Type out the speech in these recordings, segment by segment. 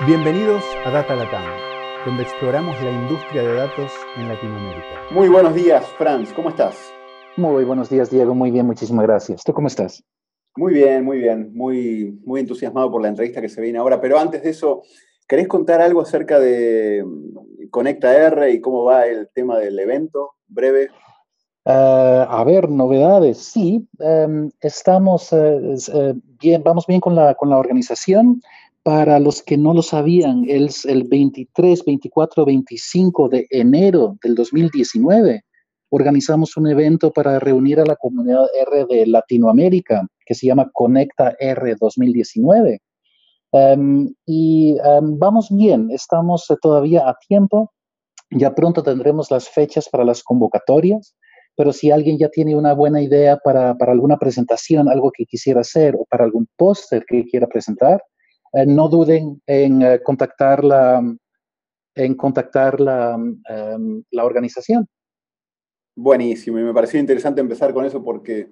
Bienvenidos a Data Latam, donde exploramos la industria de datos en Latinoamérica. Muy buenos días, Franz, ¿cómo estás? Muy buenos días, Diego, muy bien, muchísimas gracias. ¿Tú cómo estás? Muy bien, muy bien, muy, muy entusiasmado por la entrevista que se viene ahora, pero antes de eso, ¿querés contar algo acerca de mm, Conecta R y cómo va el tema del evento? Breve. Uh, a ver, novedades, sí, um, estamos uh, bien, vamos bien con la, con la organización. Para los que no lo sabían, es el 23, 24, 25 de enero del 2019. Organizamos un evento para reunir a la comunidad R de Latinoamérica que se llama Conecta R 2019. Um, y um, vamos bien, estamos todavía a tiempo. Ya pronto tendremos las fechas para las convocatorias, pero si alguien ya tiene una buena idea para, para alguna presentación, algo que quisiera hacer o para algún póster que quiera presentar, eh, no duden en eh, contactar la, en contactar la, um, la organización. Buenísimo, y me pareció interesante empezar con eso porque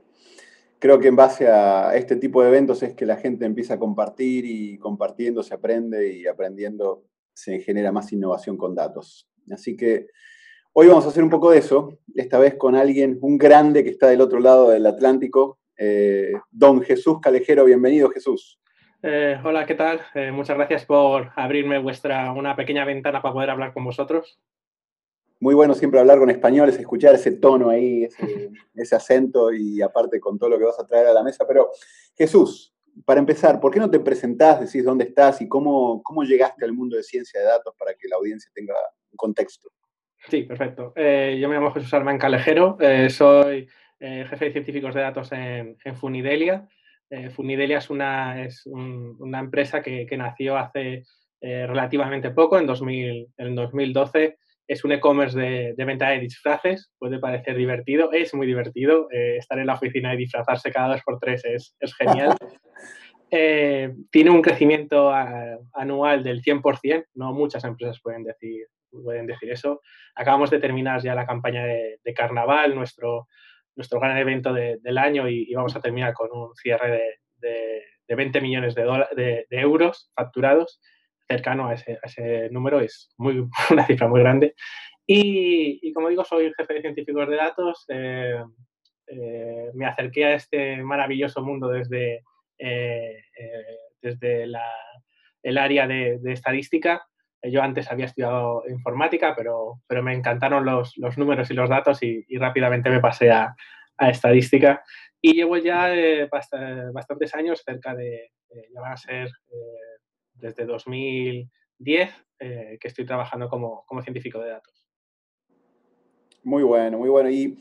creo que en base a este tipo de eventos es que la gente empieza a compartir y compartiendo se aprende y aprendiendo se genera más innovación con datos. Así que hoy vamos a hacer un poco de eso, esta vez con alguien, un grande que está del otro lado del Atlántico, eh, don Jesús Calejero. Bienvenido, Jesús. Eh, hola, ¿qué tal? Eh, muchas gracias por abrirme vuestra una pequeña ventana para poder hablar con vosotros. Muy bueno siempre hablar con españoles, escuchar ese tono ahí, ese, ese, acento y aparte con todo lo que vas a traer a la mesa. Pero Jesús, para empezar, ¿por qué no te presentás, decís dónde estás y cómo, cómo llegaste al mundo de ciencia de datos para que la audiencia tenga un contexto? Sí, perfecto. Eh, yo me llamo Jesús Armán Calejero, soy jefe de científicos de datos en, en Funidelia. Eh, Funidelia es una, es un, una empresa que, que, nació hace eh, relativamente poco, en, 2000, en 2012. Es un e-commerce de, de, venta de disfraces, puede parecer divertido, es muy divertido. Eh, estar en la oficina y disfrazarse cada dos por tres es, es genial. tiene un crecimiento a, anual del 100%, no muchas empresas pueden decir, pueden decir eso. Acabamos de terminar ya la campaña de, de carnaval, nuestro, nuestro gran evento de, del año y, vamos a terminar con un cierre de, de, de 20 millones de, euros facturados, cercano a ese, a ese, número, es muy, una cifra muy grande. Y, y como digo, soy jefe de científicos de datos, eh, eh, me acerqué a este maravilloso mundo desde, eh, desde la, el área de, estadística yo antes había estudiado informática, pero, pero me encantaron los, los números y los datos y, y rápidamente me pasé a, a, estadística. Y llevo ya eh, bast bastantes años, cerca de, eh, ya van a ser eh, desde 2010, que estoy trabajando como, como científico de datos. Muy bueno, muy bueno. Y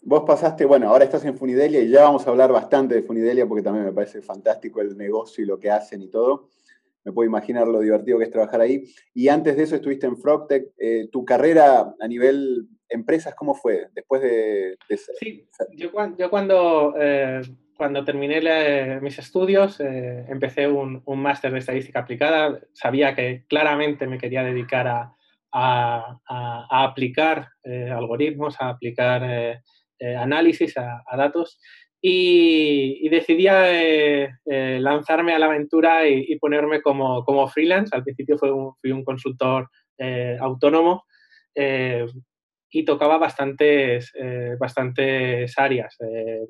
vos pasaste, bueno, ahora estás en Funidelia y ya vamos a hablar bastante de Funidelia porque también me parece fantástico el negocio y lo que hacen y todo me puedo imaginar lo divertido que es trabajar ahí. Y antes de eso estuviste en Frogtech. Eh, ¿Tu carrera a nivel empresas cómo fue después de...? de sí, yo, cuando, eh, cuando terminé mis estudios eh, empecé un, un máster de estadística aplicada. Sabía que claramente me quería dedicar a, a, a, aplicar algoritmos, a aplicar análisis, a, datos y, y decidí eh, eh, lanzarme a la aventura y, y, ponerme como, como freelance. Al principio fue un, fui un consultor eh, autónomo eh, y tocaba bastantes, eh, bastantes áreas.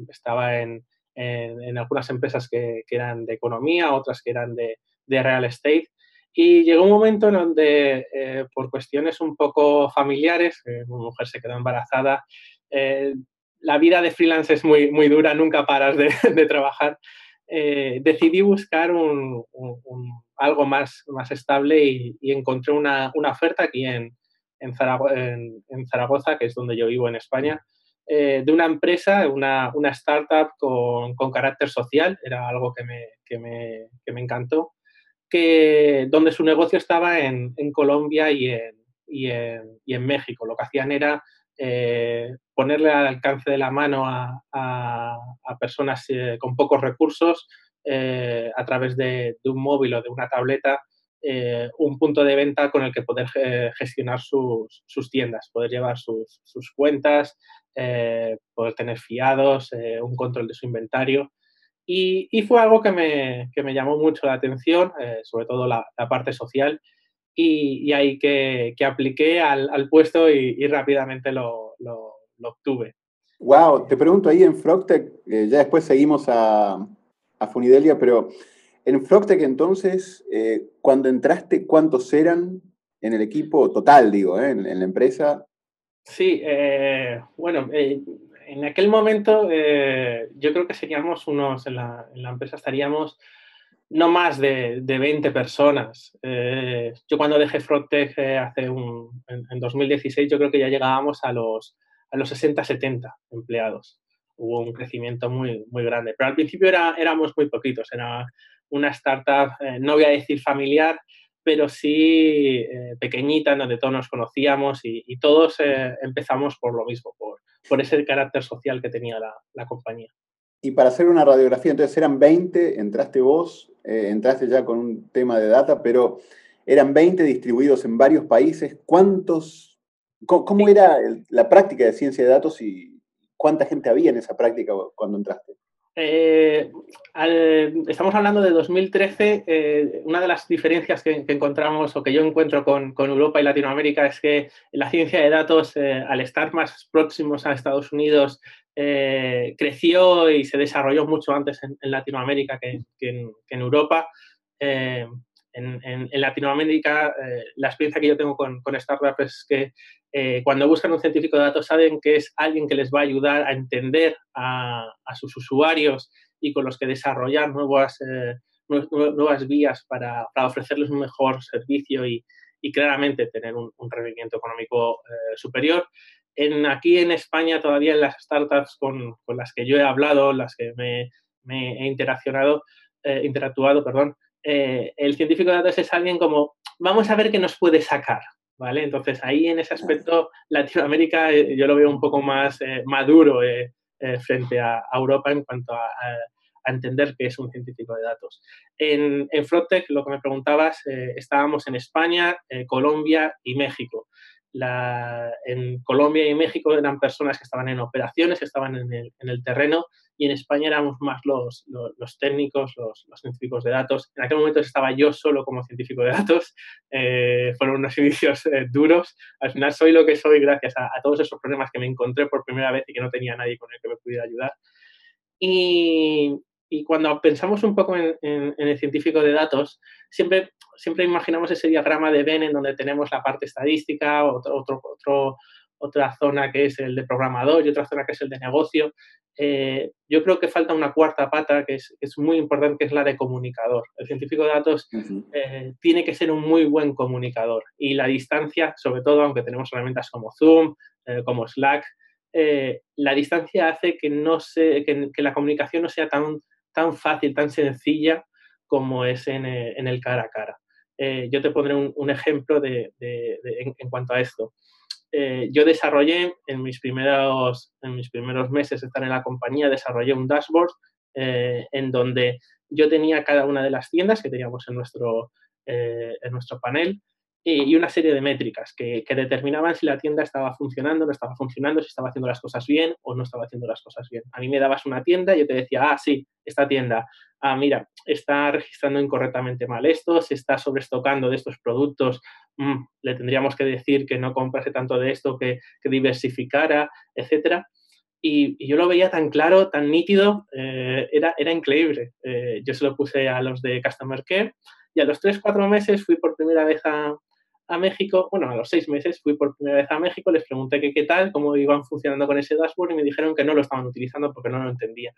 estaba en, en, en, algunas empresas que, que, eran de economía, otras que eran de, de real estate. Y llegó un momento en donde, por cuestiones un poco familiares, mi mujer se quedó embarazada, la vida de freelance es muy, muy dura, nunca paras de, de trabajar. Eh, decidí buscar un, algo más, más estable y, encontré una, una, oferta aquí en, en, Zaragoza, que es donde yo vivo en España, eh, de una empresa, una, una startup con, con, carácter social, era algo que me, que me, que me encantó, que, donde su negocio estaba en, en Colombia y en, y, y en México. Lo que hacían era eh, ponerle al alcance de la mano a, a, personas eh, con pocos recursos eh, a través de, un móvil o de una tableta un punto de venta con el que poder gestionar sus, tiendas, poder llevar sus, cuentas, poder tener fiados, un control de su inventario. Y, fue algo que me, que me, llamó mucho la atención, sobre todo la, parte social, y, ahí que, que apliqué al, al puesto y, rápidamente lo, lo, obtuve. Wow, te pregunto ahí en Frogtech, eh, ya después seguimos a, a, Funidelia, pero en Frogtech entonces, eh, cuando entraste, ¿cuántos eran en el equipo total, digo, en, en, la empresa? Sí, bueno, en aquel momento eh, yo creo que seríamos unos, en la, empresa estaríamos no más de, 20 personas. Eh, yo cuando dejé Frogtech eh, hace un, en, 2016, yo creo que ya llegábamos a los, a los 60-70 empleados. Hubo un crecimiento muy, muy grande. Pero al principio era, éramos muy poquitos. Era una startup, no voy a decir familiar, pero sí pequeñita, en donde todos nos conocíamos y, y todos empezamos por lo mismo, por, por ese carácter social que tenía la, compañía. Y para hacer una radiografía, entonces eran 20, entraste vos, eh, entraste ya con un tema de data, pero eran 20 distribuidos en varios países. ¿Cuántos, cómo, era la práctica de ciencia de datos y cuánta gente había en esa práctica cuando entraste? Eh, estamos hablando de 2013. Eh, una de las diferencias que, encontramos o que yo encuentro con, Europa y Latinoamérica es que la ciencia de datos, eh, al estar más próximos a Estados Unidos, creció y se desarrolló mucho antes en, Latinoamérica que, en, Europa. En, Latinoamérica, la experiencia que yo tengo con, con startups es que eh, cuando buscan un científico de datos saben que es alguien que les va a ayudar a entender a, sus usuarios y con los que desarrollar nuevas, eh, nuevas vías para, ofrecerles un mejor servicio y, claramente tener un, rendimiento económico eh, superior. En, aquí en España todavía en las startups con, las que yo he hablado, las que me, he interaccionado, interactuado, perdón, el científico de datos es alguien como, vamos a ver qué nos puede sacar, ¿vale? Entonces ahí en ese aspecto Latinoamérica eh, yo lo veo un poco más eh, maduro eh, frente a, Europa en cuanto a, entender qué es un científico de datos. En, en lo que me preguntabas, estábamos en España, Colombia y México en Colombia y México eran personas que estaban en operaciones, que estaban en el, terreno, y en España éramos más los, los, técnicos, los, científicos de datos. En aquel momento estaba yo solo como científico de datos, eh, fueron unos inicios eh, duros. Al final soy lo que soy gracias a, todos esos problemas que me encontré por primera vez y que no tenía nadie con el que me pudiera ayudar. Y, y cuando pensamos un poco en, el científico de datos, siempre, siempre imaginamos ese diagrama de Venn en donde tenemos la parte estadística, otro, otro, otra zona que es el de programador y otra zona que es el de negocio. Eh, yo creo que falta una cuarta pata que es, es, muy importante, que es la de comunicador. El científico de datos eh, tiene que ser un muy buen comunicador y la distancia, sobre todo, aunque tenemos herramientas como Zoom, eh, como Slack, la distancia hace que, no se, que, que la comunicación no sea tan tan fácil, tan sencilla como es en, eh, el cara a cara. Eh, yo te pondré un, ejemplo de, en, cuanto a esto. Eh, yo desarrollé en mis, primeros, en mis primeros meses de estar en la compañía, desarrollé un dashboard en donde yo tenía cada una de las tiendas que teníamos en nuestro, en nuestro panel y una serie de métricas que, determinaban si la tienda estaba funcionando, no estaba funcionando, si estaba haciendo las cosas bien o no estaba haciendo las cosas bien. A mí me dabas una tienda y yo te decía, ah, sí, esta tienda, ah, mira, está registrando incorrectamente mal esto, se está sobreestocando de estos productos, mm, le tendríamos que decir que no comprase tanto de esto, que, diversificara, etcétera. Y, yo lo veía tan claro, tan nítido, eh, era, era increíble. Eh, yo se lo puse a los de Customer Care y a los 3-4 meses fui por primera vez a, a México, bueno, a los seis meses fui por primera vez a México, les pregunté qué tal, cómo iban funcionando con ese dashboard y me dijeron que no lo estaban utilizando porque no lo entendían.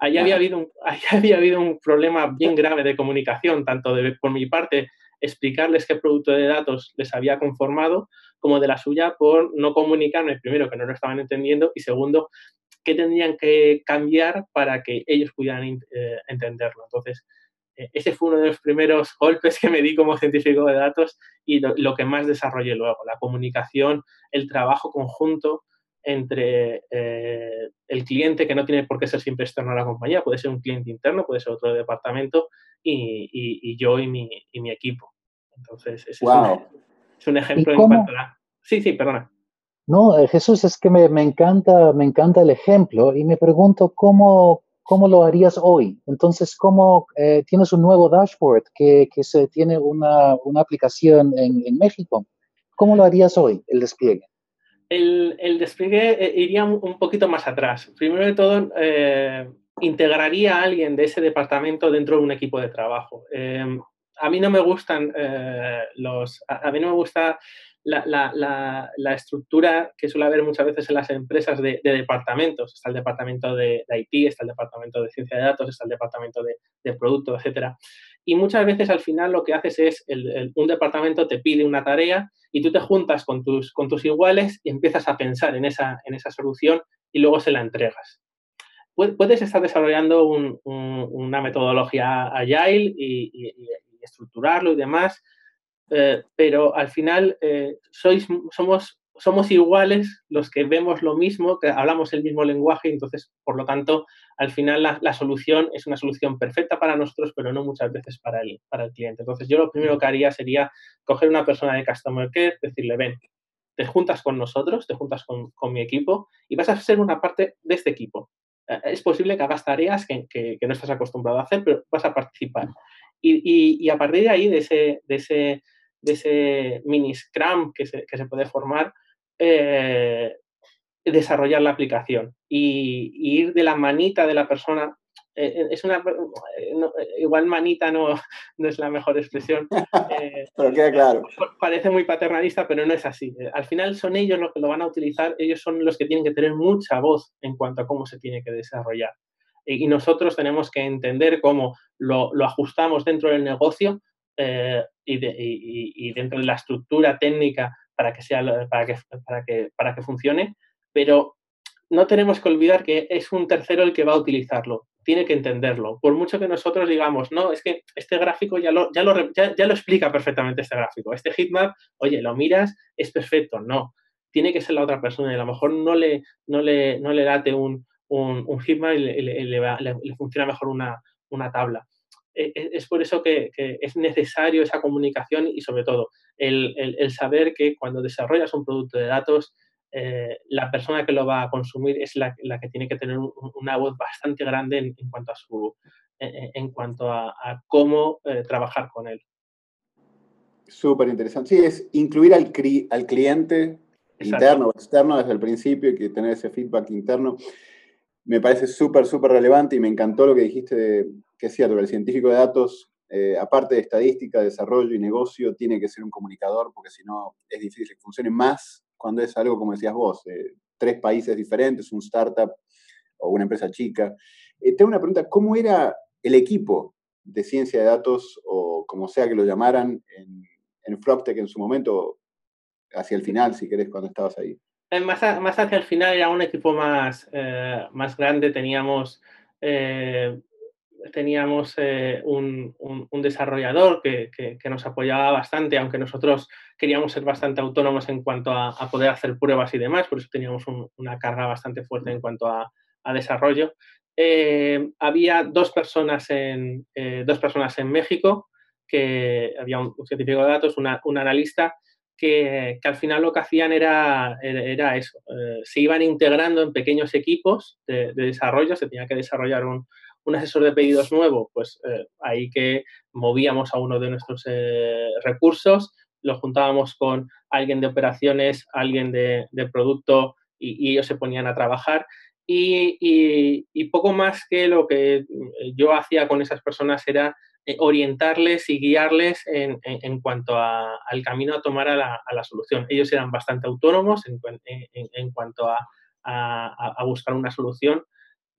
Ahí había, habido un, había habido un problema bien grave de comunicación, tanto de, por mi parte explicarles qué producto de datos les había conformado, como de la suya por no comunicarme, primero, que no lo estaban entendiendo, y segundo, qué tendrían que cambiar para que ellos pudieran eh, entenderlo. Entonces, ese fue uno de los primeros golpes que me di como científico de datos y lo, que más desarrollé luego, la comunicación, el trabajo conjunto entre eh, el cliente, que no tiene por qué ser siempre externo a la compañía, puede ser un cliente interno, puede ser otro departamento, y, yo y mi, equipo. Entonces, ese es, un, ejemplo en cuanto a la... Sí, sí, perdona. No, eh, Jesús, es que me, me, encanta, me encanta el ejemplo y me pregunto cómo, ¿cómo lo harías hoy? Entonces, ¿cómo eh, tienes un nuevo dashboard que, se tiene una, una aplicación en, en, México? ¿Cómo lo harías hoy, el despliegue? El, el despliegue eh, iría un poquito más atrás. Primero de todo, eh, integraría a alguien de ese departamento dentro de un equipo de trabajo. A mí no me gustan los... A, mí no me gusta la, la, la, estructura que suele haber muchas veces en las empresas de, de departamentos. Está el departamento de, de, IT, está el departamento de ciencia de datos, está el departamento de, de producto, etc. Y muchas veces al final lo que haces es, el, el, un departamento te pide una tarea y tú te juntas con tus, con tus iguales y empiezas a pensar en esa, en esa solución y luego se la entregas. Puedes estar desarrollando un, un, una metodología agile y, y, y, estructurarlo y demás, eh, pero al final eh, sois, somos, somos iguales los que vemos lo mismo, que hablamos el mismo lenguaje, entonces, por lo tanto, al final la, la, solución es una solución perfecta para nosotros, pero no muchas veces para el, para el cliente. Entonces, yo lo primero que haría sería coger una persona de Customer Care, decirle, ven, te juntas con nosotros, te juntas con, con mi equipo y vas a ser una parte de este equipo es posible que hagas tareas que, que, que, no estás acostumbrado a hacer, pero vas a participar. Y, y, y a partir de ahí, de ese, de ese, de ese mini Scrum que se, que se puede formar, eh, desarrollar la aplicación y, y, ir de la manita de la persona. Eh, es una, eh, no, igual manita no, no, es la mejor expresión. Eh, pero queda claro. Parece muy paternalista, pero no es así. Al final son ellos los que lo van a utilizar, ellos son los que tienen que tener mucha voz en cuanto a cómo se tiene que desarrollar. Y nosotros tenemos que entender cómo lo, lo ajustamos dentro del negocio eh, y, de, y, y, dentro de la estructura técnica para que, sea, para, que, para, que, para que funcione, pero no tenemos que olvidar que es un tercero el que va a utilizarlo, tiene que entenderlo. Por mucho que nosotros digamos, no, es que este gráfico ya lo, ya lo, ya, ya lo explica perfectamente este gráfico. Este heatmap, oye, lo miras, es perfecto. No, tiene que ser la otra persona y a lo mejor no le, no le, no le date un, un, un heatmap y le, le, le, le, funciona mejor una, una tabla. E, e, es por eso que, que, es necesario esa comunicación y sobre todo el, el, el saber que cuando desarrollas un producto de datos, eh, la persona que lo va a consumir es la, la que tiene que tener un, una voz bastante grande en, en cuanto a su en, en cuanto a, a cómo eh, trabajar con él. Súper interesante. Sí, es incluir al, cri, al cliente Exacto. interno o externo desde el principio y que tener ese feedback interno. Me parece súper, súper relevante y me encantó lo que dijiste de, que es cierto, el científico de datos, eh, aparte de estadística, desarrollo y negocio, tiene que ser un comunicador, porque si no es difícil que funcione más cuando es algo, como decías vos, eh, tres países diferentes, un startup o una empresa chica. Eh, tengo una pregunta, ¿cómo era el equipo de ciencia de datos, o como sea que lo llamaran, en, en Frogtech en su momento, hacia el final, si querés, cuando estabas ahí? Más, a, más hacia el final era un equipo más, eh, grande, teníamos eh, teníamos eh, un, un, un, desarrollador que, que, que, nos apoyaba bastante, aunque nosotros queríamos ser bastante autónomos en cuanto a, a poder hacer pruebas y demás, por eso teníamos un, una carga bastante fuerte en cuanto a, a desarrollo. Eh, había dos personas, en, eh, dos personas en México, que había un, científico de datos, una, un analista, que, que, al final lo que hacían era, era eso, eh, se iban integrando en pequeños equipos de, de desarrollo, se tenía que desarrollar un, un asesor de pedidos nuevo, pues eh, ahí que movíamos a uno de nuestros eh, recursos, lo juntábamos con alguien de operaciones, alguien de, producto y, ellos se ponían a trabajar. Y, poco más que lo que yo hacía con esas personas era eh, orientarles y guiarles en, cuanto al camino a tomar a la, solución. Ellos eran bastante autónomos en, cuanto a buscar una solución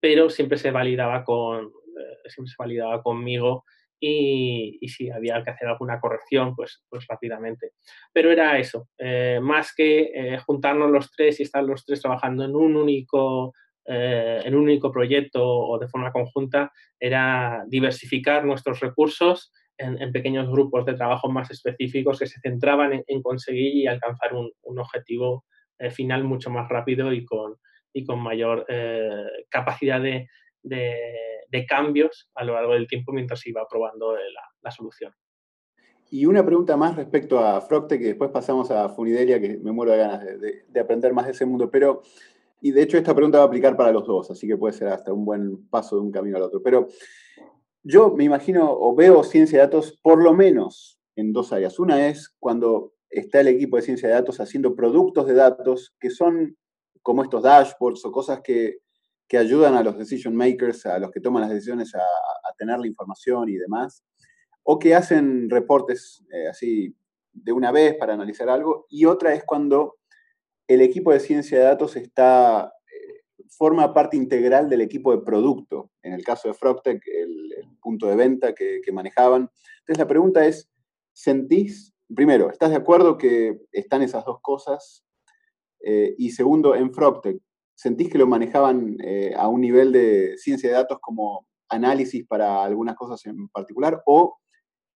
pero siempre se validaba con eh, siempre se validaba conmigo y, si había que hacer alguna corrección, pues, pues rápidamente. Pero era eso, eh, más que eh, juntarnos los tres y estar los tres trabajando en un único en un único proyecto o de forma conjunta, era diversificar nuestros recursos en, pequeños grupos de trabajo más específicos que se centraban en, conseguir y alcanzar un, objetivo final mucho más rápido y con, y con mayor eh, capacidad de, de, de, cambios a lo largo del tiempo mientras se iba probando la, la, solución. Y una pregunta más respecto a Frocte, que después pasamos a Funidelia, que me muero de ganas de, de, aprender más de ese mundo, pero y de hecho esta pregunta va a aplicar para los dos, así que puede ser hasta un buen paso de un camino al otro. Pero yo me imagino o veo ciencia de datos por lo menos en dos áreas. Una es cuando está el equipo de ciencia de datos haciendo productos de datos que son como estos dashboards o cosas que, ayudan a los decision makers, a los que toman las decisiones a, tener la información y demás, o que hacen reportes eh, así de una vez para analizar algo, y otra es cuando el equipo de ciencia de datos está, eh, forma parte integral del equipo de producto, en el caso de Frogtech, el, punto de venta que, que manejaban. Entonces la pregunta es, ¿sentís primero, ¿estás de acuerdo que están esas dos cosas? Eh, y segundo, en Frogtech, ¿sentís que lo manejaban eh, a un nivel de ciencia de datos como análisis para algunas cosas en particular o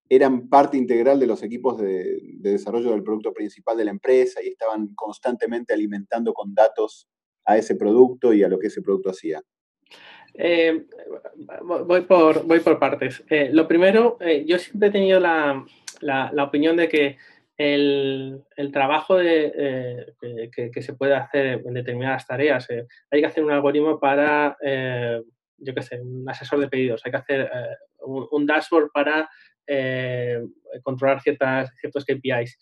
eran parte integral de los equipos de, desarrollo del producto principal de la empresa y estaban constantemente alimentando con datos a ese producto y a lo que ese producto hacía? Eh, voy, por, partes. lo primero, yo siempre he tenido la, opinión de que el, trabajo de, eh, que, se puede hacer en determinadas tareas, eh, hay que hacer un algoritmo para, eh, yo qué sé, un asesor de pedidos, hay que hacer un, dashboard para controlar ciertas, ciertos KPIs.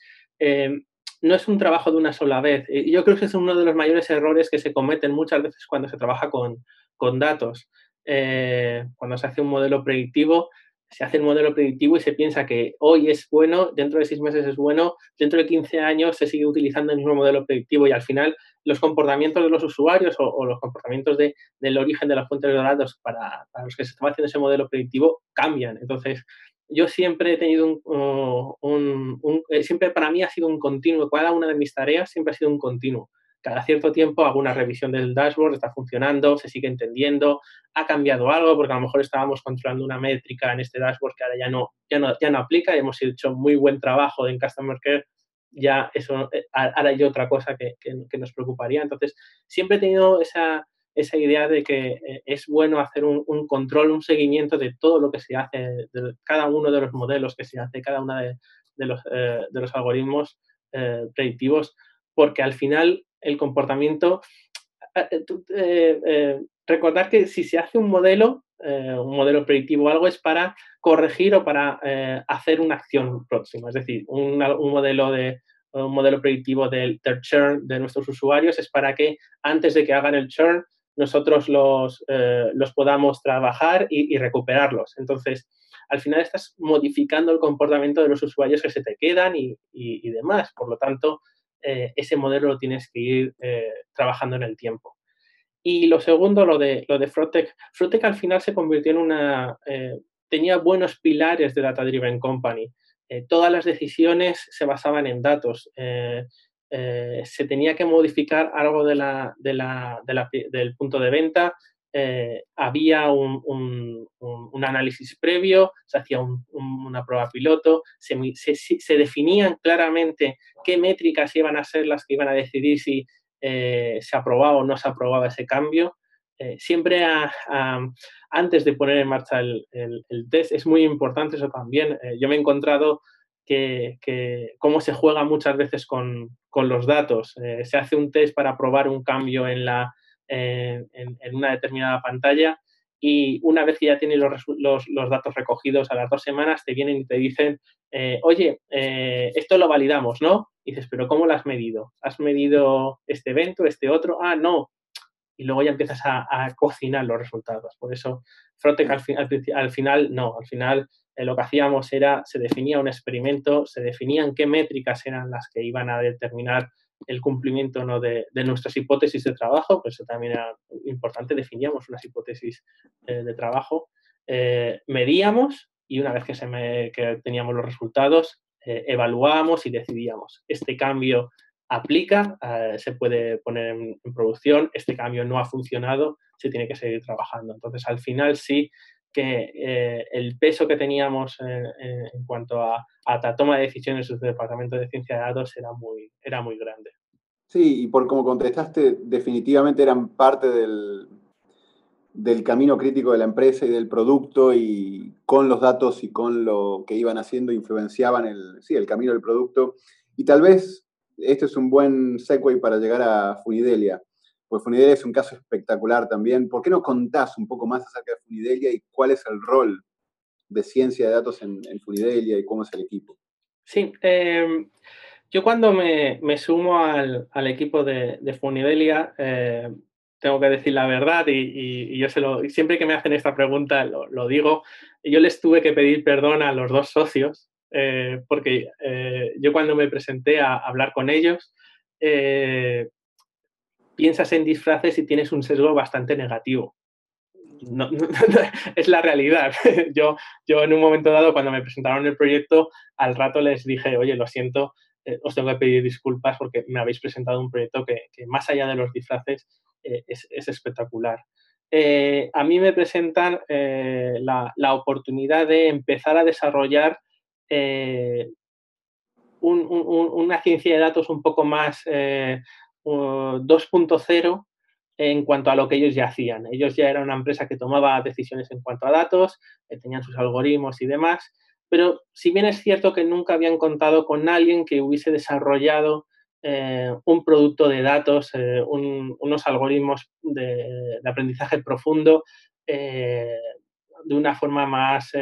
no es un trabajo de una sola vez. Yo creo que es uno de los mayores errores que se cometen muchas veces cuando se trabaja con, con datos. cuando se hace un modelo predictivo, se hace el modelo predictivo y se piensa que hoy es bueno, dentro de seis meses es bueno, dentro de 15 años se sigue utilizando el mismo modelo predictivo y al final los comportamientos de los usuarios o, los comportamientos del origen de las fuentes de datos para, los que se estaba haciendo ese modelo predictivo cambian. Entonces, yo siempre he tenido un, eh, siempre para mí ha sido un continuo, cada una de mis tareas siempre ha sido un continuo cada cierto tiempo hago una revisión del dashboard, está funcionando, se sigue entendiendo, ha cambiado algo, porque a lo mejor estábamos controlando una métrica en este dashboard que ahora ya no, ya no, ya no aplica, y hemos hecho muy buen trabajo en Customer Care, ya eso, eh, ahora hay otra cosa que, que, nos preocuparía. Entonces, siempre he tenido esa, esa idea de que eh, es bueno hacer un, control, un seguimiento de todo lo que se hace, de cada uno de los modelos que se hace, cada uno de, los, eh, de los algoritmos predictivos, porque al final el comportamiento. Eh, eh, eh, recordar que si se hace un modelo, un modelo predictivo o algo, es para corregir o para hacer una acción próxima. Es decir, un, modelo de un modelo predictivo del, churn de nuestros usuarios es para que antes de que hagan el churn nosotros los, los podamos trabajar y, recuperarlos. Entonces, al final estás modificando el comportamiento de los usuarios que se te quedan y, y demás. Por lo tanto, eh, ese modelo lo tienes que ir eh, trabajando en el tiempo. Y lo segundo, lo de, lo de Frotech. Frotech al final se convirtió en una... Eh, tenía buenos pilares de Data Driven Company. todas las decisiones se basaban en datos. se tenía que modificar algo de la, de la, del punto de venta, había un, un, análisis previo, se hacía una prueba piloto, se, se, definían claramente qué métricas iban a ser las que iban a decidir si eh, se aprobaba o no se aprobaba ese cambio. Eh, siempre antes de poner en marcha el, test es muy importante eso también. Eh, yo me he encontrado que, cómo se juega muchas veces con, con los datos. se hace un test para probar un cambio en, la, en, en una determinada pantalla y una vez que ya tienes los, los, datos recogidos a las dos semanas, te vienen y te dicen, eh, oye, eh, esto lo validamos, ¿no? Y dices, pero ¿cómo lo has medido? ¿Has medido este evento, este otro? Ah, no. Y luego ya empiezas a, cocinar los resultados. Por eso, Frotec al, al, final, no, al final eh, lo que hacíamos era, se definía un experimento, se definían qué métricas eran las que iban a determinar el cumplimiento ¿no? de, nuestras hipótesis de trabajo, pues eso también era importante, definíamos unas hipótesis eh, de trabajo, eh, medíamos y una vez que, se me, que teníamos los resultados, eh, evaluábamos y decidíamos, este cambio aplica, se puede poner en, producción, este cambio no ha funcionado, se tiene que seguir trabajando. Entonces, al final sí que el peso que teníamos en cuanto a, a, la toma de decisiones del Departamento de Ciencia de Datos era muy, era muy grande. Sí, y por como contestaste, definitivamente eran parte del, del camino crítico de la empresa y del producto y con los datos y con lo que iban haciendo influenciaban el, sí, el camino del producto. Y tal vez este es un buen segue para llegar a Funidelia, Pues Funidelia es un caso espectacular también. ¿Por qué no contás un poco más acerca de Funidelia y cuál es el rol de ciencia de datos en, Funidelia y cómo es el equipo? Sí, em, yo cuando me, sumo al, equipo de, Funidelia, eh, tengo que decir la verdad y, yo se lo, siempre que me hacen esta pregunta lo, digo, yo les tuve que pedir perdón a los dos socios eh, porque eh, yo cuando me presenté a hablar con ellos, eh, piensas en disfraces y tienes un sesgo bastante negativo. es la realidad. yo, yo en un momento dado, cuando me presentaron el proyecto, al rato les dije, oye, lo siento, os tengo que pedir disculpas porque me habéis presentado un proyecto que, más allá de los disfraces es, espectacular. A mí me presentan la, oportunidad de empezar a desarrollar una ciencia de datos un poco más 2.0 en cuanto a lo que ellos ya hacían. Ellos ya eran una empresa que tomaba decisiones en cuanto a datos, tenían sus algoritmos y demás, pero si bien es cierto que nunca habían contado con alguien que hubiese desarrollado eh, un producto de datos, eh, unos algoritmos de, aprendizaje profundo eh, de una forma más,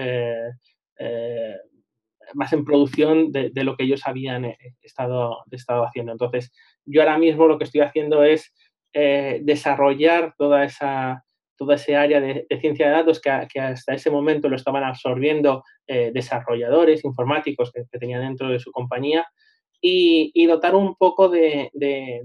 más en producción de, lo que ellos habían estado, estado haciendo. Entonces, yo ahora mismo lo que estoy haciendo es desarrollar toda esa, toda área de, ciencia de datos que, hasta ese momento lo estaban absorbiendo desarrolladores informáticos que, tenían dentro de su compañía y, dotar un poco de,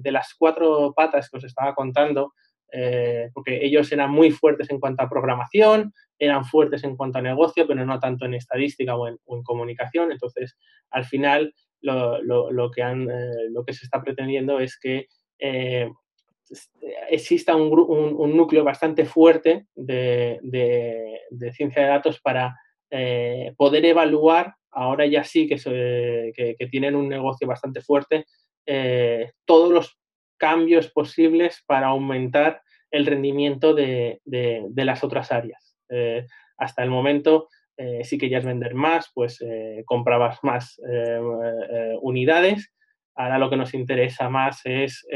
las cuatro patas que os estaba contando, eh, porque ellos eran muy fuertes en cuanto a programación, eran fuertes en cuanto a negocio, pero no tanto en estadística o en, comunicación. Entonces, al final, lo, que, han, eh, lo que se está pretendiendo es que eh, exista un, un, núcleo bastante fuerte de, ciencia de datos para poder evaluar ahora ya sí que, que, tienen un negocio bastante fuerte, eh, todos los cambios posibles para aumentar el rendimiento de, las otras áreas. Eh, hasta el momento eh, sí que ya es vender más, pues comprabas más unidades. Ahora lo que nos interesa más es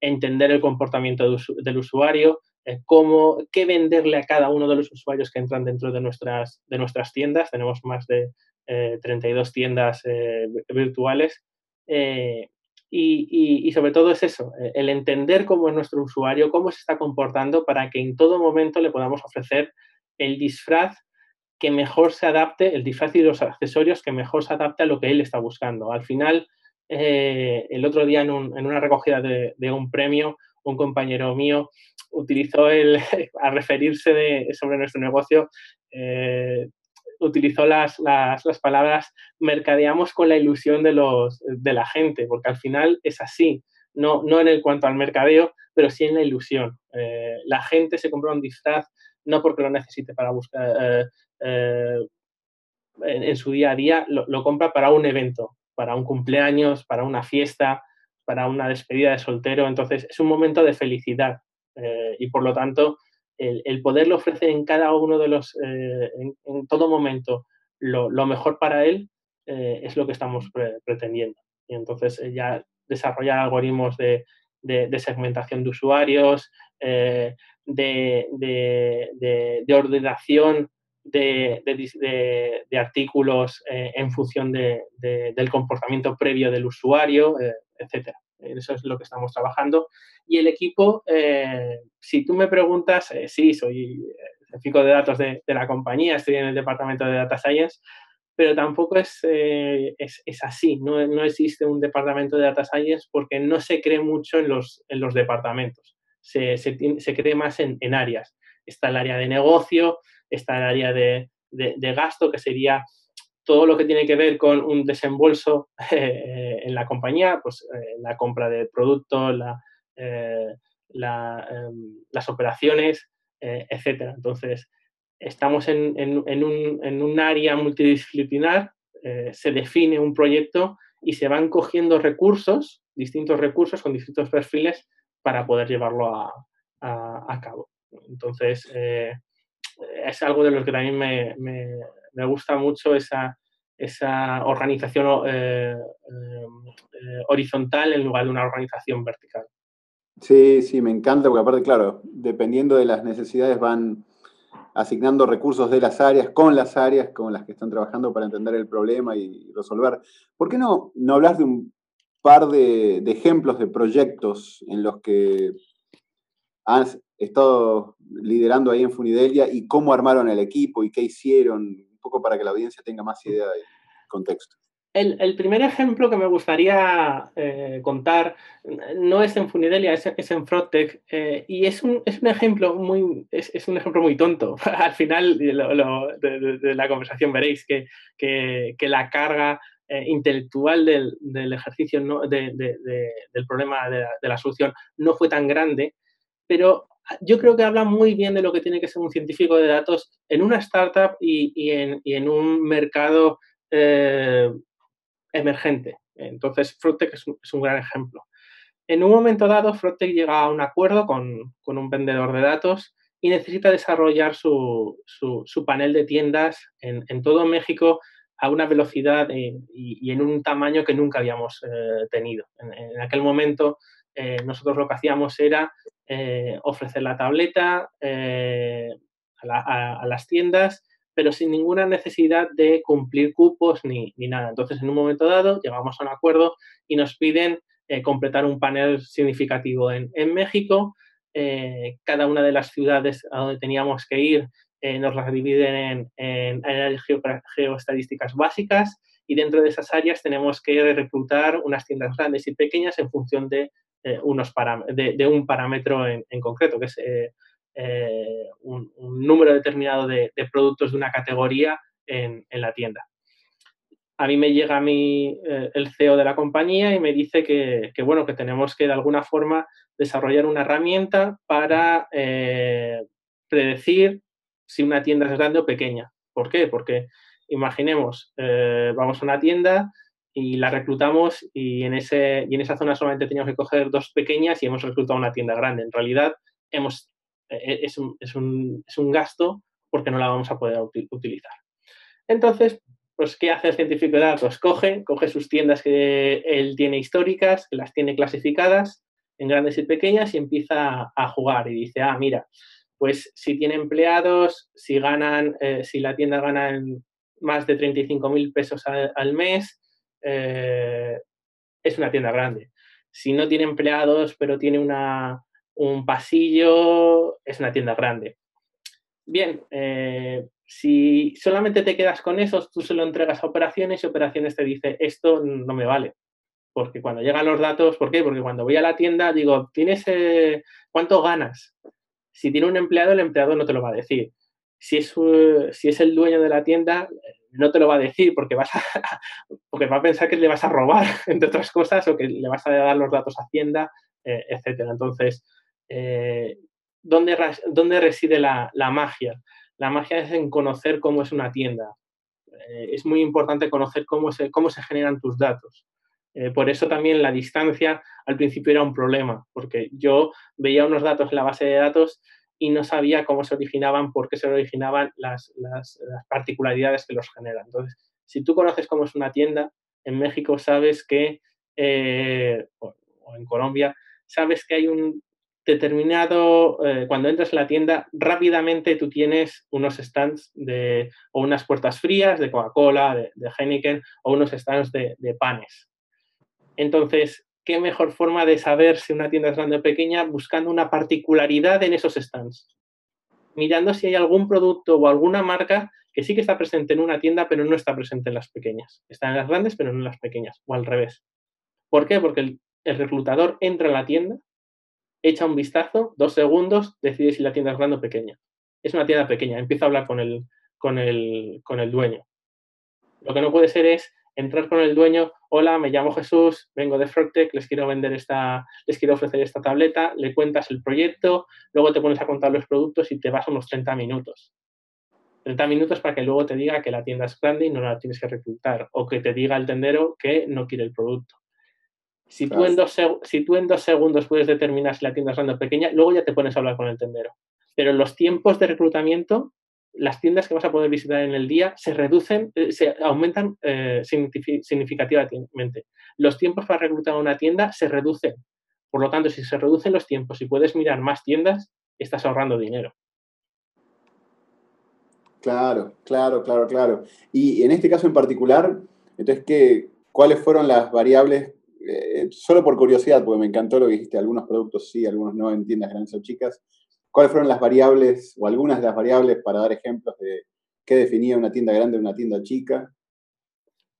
entender el comportamiento del usuario, cómo, qué venderle a cada uno de los usuarios que entran dentro de nuestras, de nuestras tiendas. Tenemos más de 32 eh, tiendas eh, virtuales. Eh, y, sobre todo es eso, el entender cómo es nuestro usuario, cómo se está comportando para que en todo momento le podamos ofrecer el disfraz que mejor se adapte, el disfraz y los accesorios que mejor se adapte a lo que él está buscando. Al final, el otro día en, una recogida de, un premio, un compañero mío utilizó el, a referirse sobre nuestro negocio, utilizó las, las, palabras mercadeamos con la ilusión de, los, de la gente, porque al final es así, no, no en el cuanto al mercadeo, pero sí en la ilusión. Eh, la gente se compra un disfraz no porque lo necesite para buscar eh, eh, en, su día a día, lo, lo, compra para un evento, para un cumpleaños, para una fiesta, para una despedida de soltero. Entonces es un momento de felicidad y por lo tanto el, poderle ofrecer en cada uno de los, eh, en, todo momento, lo, mejor para él, eh, es lo que estamos pretendiendo. Y entonces eh, ya desarrollar algoritmos de, segmentación de usuarios, de, ordenación de, artículos en función del comportamiento previo del usuario, etcétera. Eso es lo que estamos trabajando. Y el equipo, eh, si tú me preguntas, eh, sí, soy científico eh, de datos de, la compañía, estoy en el departamento de Data Science, pero tampoco es, es, así. No, no, existe un departamento de Data Science porque no se cree mucho en los, en los departamentos. Se, se, cree más en, en, áreas. Está el área de negocio, está el área de, de gasto, que sería todo lo que tiene que ver con un desembolso eh, en la compañía, pues eh, la compra de productos, eh, em, las operaciones, etcétera. Entonces, estamos en, un, área multidisciplinar, se define un proyecto y se van cogiendo recursos, distintos recursos con distintos perfiles para poder llevarlo a, cabo. Entonces, es algo de lo que también me, me gusta mucho esa, esa organización eh, eh, horizontal en lugar de una organización vertical. Sí, sí, me encanta, porque aparte, claro, dependiendo de las necesidades van asignando recursos de las áreas con las áreas con las que están trabajando para entender el problema y resolver. ¿Por qué no, no hablas de un par de, ejemplos de proyectos en los que has estado liderando ahí en Funidelia y cómo armaron el equipo y qué hicieron, un poco para que la audiencia tenga más idea del contexto? El, primer ejemplo que me gustaría eh, contar no es en Funidelia, es, en Frotec eh, y es un, es un, ejemplo muy es, un ejemplo muy tonto. Al final de, la conversación veréis que, que, la carga eh, intelectual del, del ejercicio del problema de la, solución no fue tan grande, pero yo creo que habla muy bien de lo que tiene que ser un científico de datos en una startup y, y, en, y en, un mercado emergente. Entonces, Fruitech es un, gran ejemplo. En un momento dado, Fruitech llega a un acuerdo con, un vendedor de datos y necesita desarrollar su, panel de tiendas en, todo México a una velocidad y, en un tamaño que nunca habíamos eh, tenido. En, aquel momento, eh, nosotros lo que hacíamos era eh, ofrecer la tableta a, las tiendas pero sin ninguna necesidad de cumplir cupos ni, nada. Entonces, en un momento dado, llegamos a un acuerdo y nos piden eh, completar un panel significativo en, México. Eh, cada una de las ciudades a donde teníamos que ir eh, nos las dividen en, áreas geoestadísticas básicas y dentro de esas áreas tenemos que reclutar unas tiendas grandes y pequeñas en función de, unos de, un parámetro en, concreto, que es eh, un, número determinado de, productos de una categoría en, la tienda. A mí me llega a mí eh, el CEO de la compañía y me dice que, bueno, que tenemos que de alguna forma desarrollar una herramienta para eh, predecir si una tienda es grande o pequeña. ¿Por qué? Porque imaginemos, vamos a una tienda y la reclutamos y en, ese, y en esa zona solamente teníamos que coger dos pequeñas y hemos reclutado una tienda grande. En realidad hemos e-, es un, es, un, es un, gasto porque no la vamos a poder utilizar. Entonces, pues, ¿qué hace el científico de datos? Coge, coge sus tiendas que él tiene históricas, las tiene clasificadas en grandes y pequeñas y empieza a jugar y dice, ah, mira, pues si tiene empleados, si ganan, eh, si la tienda gana más de 35 mil pesos al, mes, eh, es una tienda grande. Si no tiene empleados, pero tiene una, un pasillo, es una tienda grande. Bien, eh, si solamente te quedas con eso, tú se lo entregas a operaciones y operaciones te dice, esto no me vale. Porque cuando llegan los datos, ¿por qué? Porque cuando voy a la tienda digo, ¿tienes cuánto ganas? Si tiene un empleado, el empleado no te lo va a decir. Si es, si es el dueño de la tienda, no te lo va a decir porque, vas a, porque va a pensar que le vas a robar, entre otras cosas, o que le vas a dar los datos a Hacienda, eh, etcétera. Entonces, eh, ¿dónde, reside la, magia? La magia es en conocer cómo es una tienda. Eh, es muy importante conocer cómo se, cómo se generan tus datos. Eh, por eso también la distancia al principio era un problema, porque yo veía unos datos en la base de datos y no sabía cómo se originaban, por qué se originaban las, particularidades que los generan. Entonces, si tú conoces cómo es una tienda, en México sabes que, o en Colombia, sabes que hay un determinado, eh, cuando entras en la tienda, rápidamente tú tienes unos stands de, o unas puertas frías de Coca-Cola, de, Heineken, o unos stands de, panes. Entonces, ¿qué mejor forma de saber si una tienda es grande o pequeña? Buscando una particularidad en esos stands. Mirando si hay algún producto o alguna marca que sí que está presente en una tienda, pero no está presente en las pequeñas. Está en las grandes, pero no en las pequeñas, o al revés. ¿Por qué? Porque el reclutador entra a la tienda, echa un vistazo, dos segundos, decide si la tienda es grande o pequeña. Es una tienda pequeña, empieza a hablar con el, con el, con el dueño. Lo que no puede ser es entrar con el dueño, hola, me llamo Jesús, vengo de Frogtech, les quiero vender esta, les quiero ofrecer esta tableta, le cuentas el proyecto, luego te pones a contar los productos y te vas unos 30 minutos. 30 minutos para que luego te diga que la tienda es grande y no la tienes que reclutar, o que te diga el tendero que no quiere el producto. Si tú, en dos, si tú en dos segundos puedes determinar si la tienda es grande o pequeña, luego ya te pones a hablar con el tendero. Pero los tiempos de reclutamiento, las tiendas que vas a poder visitar en el día se reducen, eh, se aumentan eh, significativamente. Los tiempos para reclutar una tienda se reducen Por lo tanto, si se reducen los tiempos y puedes mirar más tiendas, estás ahorrando dinero. Claro, claro, claro, claro. Y en este caso en particular, entonces, ¿qué, ¿cuáles fueron las variables? Eh, solo por curiosidad, porque me encantó lo que dijiste, algunos productos sí, algunos no en tiendas grandes o chicas. ¿Cuáles fueron las variables o algunas de las variables para dar ejemplos de qué definía una tienda grande de una tienda chica?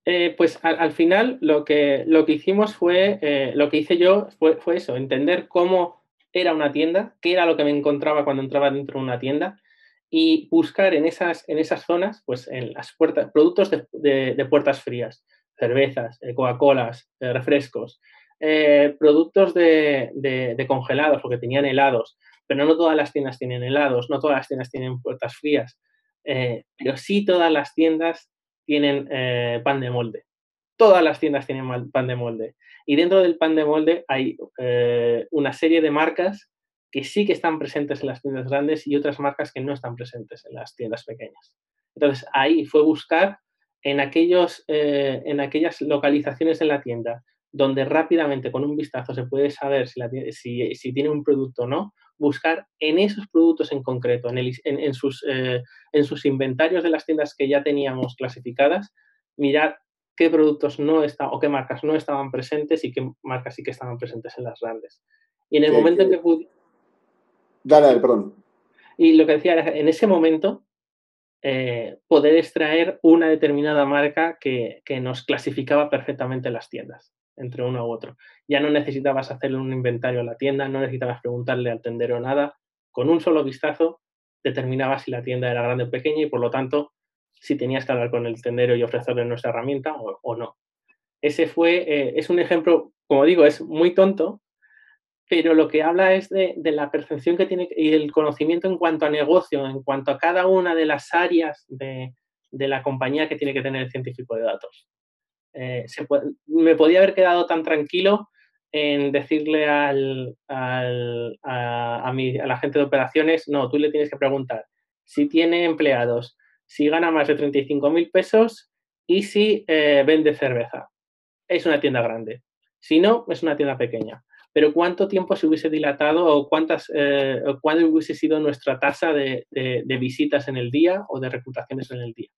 Eh, pues al, final lo que, lo que hicimos fue, eh, lo que hice yo fue, eso, entender cómo era una tienda, qué era lo que me encontraba cuando entraba dentro de una tienda y buscar en esas, en esas zonas, pues en las puertas, productos de, puertas frías, cervezas, eh, Coca-Colas, refrescos, productos de, congelados, porque tenían helados, pero no todas las tiendas tienen helados, no todas las tiendas tienen puertas frías, pero sí todas las tiendas tienen pan de molde. Todas las tiendas tienen pan de molde. Y dentro del pan de molde hay una serie de marcas que sí que están presentes en las tiendas grandes y otras marcas que no están presentes en las tiendas pequeñas. Entonces, ahí fue buscar en, aquellos, eh, en aquellas localizaciones en la tienda donde rápidamente con un vistazo se puede saber si, si, tiene un producto o no, buscar en esos productos en concreto, en, en, sus, eh, en sus inventarios de las tiendas que ya teníamos clasificadas, mirar qué productos no están o qué marcas no estaban presentes y qué marcas sí que estaban presentes en las grandes. Y en el momento en que Dale, perdón. Y lo que decía era, en ese momento, eh, poder extraer una determinada marca que, nos clasificaba perfectamente las tiendas, entre uno u otro. Ya no necesitabas hacerle un inventario a la tienda, no necesitabas preguntarle al tendero nada. Con un solo vistazo determinabas si la tienda era grande o pequeña y, por lo tanto, si tenías que hablar con el tendero y ofrecerle nuestra herramienta o, no. Ese fue, eh, es un ejemplo, como digo, es muy tonto, pero lo que habla es de, la percepción que tiene y el conocimiento en cuanto a negocio, en cuanto a cada una de las áreas de, la compañía que tiene que tener el científico de datos. Eh, me podía haber quedado tan tranquilo en decirle al, a, la gente de operaciones, no, tú le tienes que preguntar si tiene empleados, si gana más de 35 mil pesos y si eh, vende cerveza. Es una tienda grande. Si no, es una tienda pequeña pero ¿cuánto tiempo se hubiese dilatado o cuántas, eh, cuál hubiese sido nuestra tasa de, visitas en el día o de reclutaciones en el día?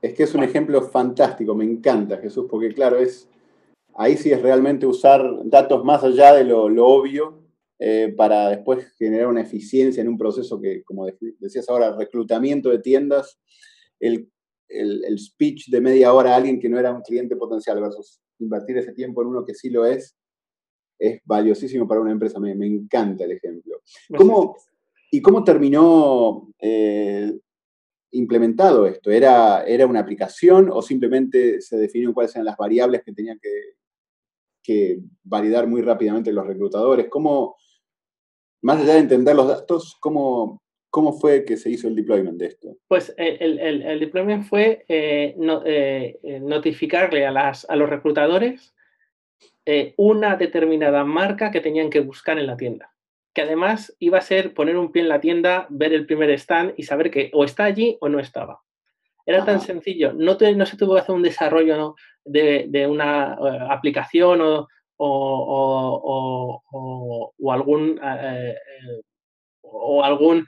Es que es un ejemplo fantástico, me encanta Jesús, porque claro, es, ahí sí es realmente usar datos más allá de lo, obvio eh, para después generar una eficiencia en un proceso que, como decías ahora, reclutamiento de tiendas, el, el speech de media hora a alguien que no era un cliente potencial versus invertir ese tiempo en uno que sí lo es, es valiosísimo para una empresa. Me, encanta el ejemplo. ¿Cómo, ¿Y cómo terminó eh, implementado esto? ¿Era, ¿Era una aplicación o simplemente se definió cuáles eran las variables que tenían que, validar muy rápidamente los reclutadores? ¿Cómo, más allá de entender los datos, cómo, ¿Cómo fue que se hizo el deployment de esto? Pues eh, el, deployment fue eh, notificarle a, las, a los reclutadores eh, una determinada marca que tenían que buscar en la tienda. Que además iba a ser poner un pie en la tienda, ver el primer stand y saber que o está allí o no estaba. Era tan sencillo. No, no, se tuvo que hacer un desarrollo de, una eh, aplicación o, o, algún eh, o algún,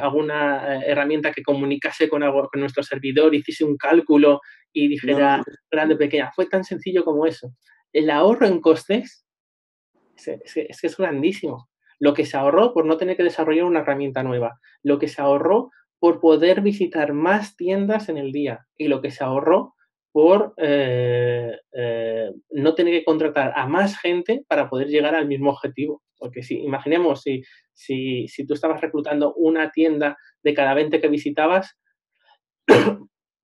alguna herramienta que comunicase con, con, nuestro servidor, hiciese un cálculo y dijera grande, pequeña. Fue tan sencillo como eso el ahorro en costes es, es grandísimo. Lo que se ahorró por no tener que desarrollar una herramienta nueva, lo que se ahorró por poder visitar más tiendas en el día y lo que se ahorró por eh, eh, no tener que contratar a más gente para poder llegar al mismo objetivo. Porque si imaginemos si, si, si tú estabas reclutando una tienda de cada 20 que visitabas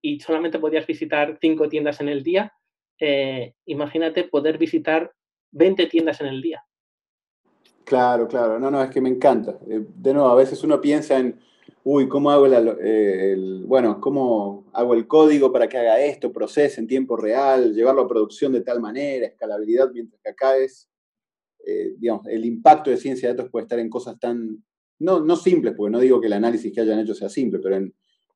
y solamente podías visitar cinco tiendas en el día, eh, imagínate poder visitar 20 tiendas en el día. Claro, claro. No, no, es que me encanta. Eh, de nuevo, a veces uno piensa en, uy, ¿cómo hago eh, el, bueno, cómo hago el código para que haga esto, procese en tiempo real, llevarlo a producción de tal manera, escalabilidad, mientras que acá es, digamos, el impacto de ciencia de datos puede estar en cosas tan, no, no simples, porque no digo que el análisis que hayan hecho sea simple, pero en,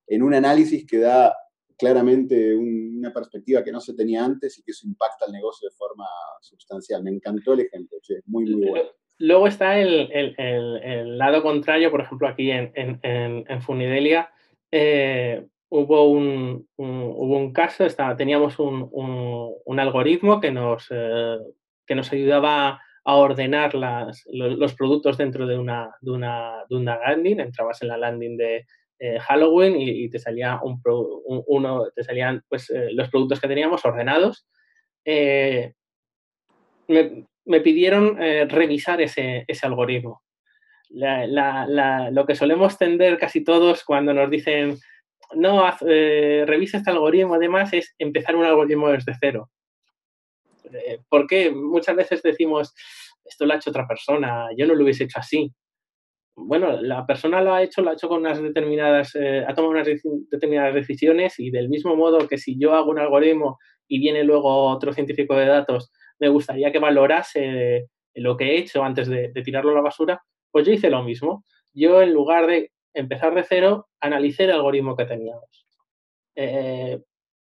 en un análisis que da claramente una perspectiva que no se tenía antes y que eso impacta el negocio de forma sustancial. Me encantó el ejemplo, che, muy, muy bueno. Luego está el, lado contrario, por ejemplo, aquí en, en, Funidelia eh, hubo, un, hubo un caso, estaba, teníamos un, algoritmo que nos, eh, que nos ayudaba a ordenar las, los, productos dentro de una, de, una, de una landing, entrabas en la landing de, eh, Halloween y, te salía un, uno, te salían pues, los productos que teníamos ordenados. Me pidieron eh, revisar ese, algoritmo. lo que solemos tender casi todos cuando nos dicen, no, eh, revisa este algoritmo, además, es empezar un algoritmo desde cero. Eh, porque muchas veces decimos, esto lo ha hecho otra persona, yo no lo hubiese hecho así. Bueno, la persona lo ha hecho, lo ha hecho con unas determinadas, ha tomado unas determinadas decisiones y del mismo modo que si yo hago un algoritmo y viene luego otro científico de datos me gustaría que valorase lo que he hecho antes de, tirarlo a la basura, pues yo hice lo mismo. Yo, en lugar de empezar de cero, analicé el algoritmo que teníamos. Eh,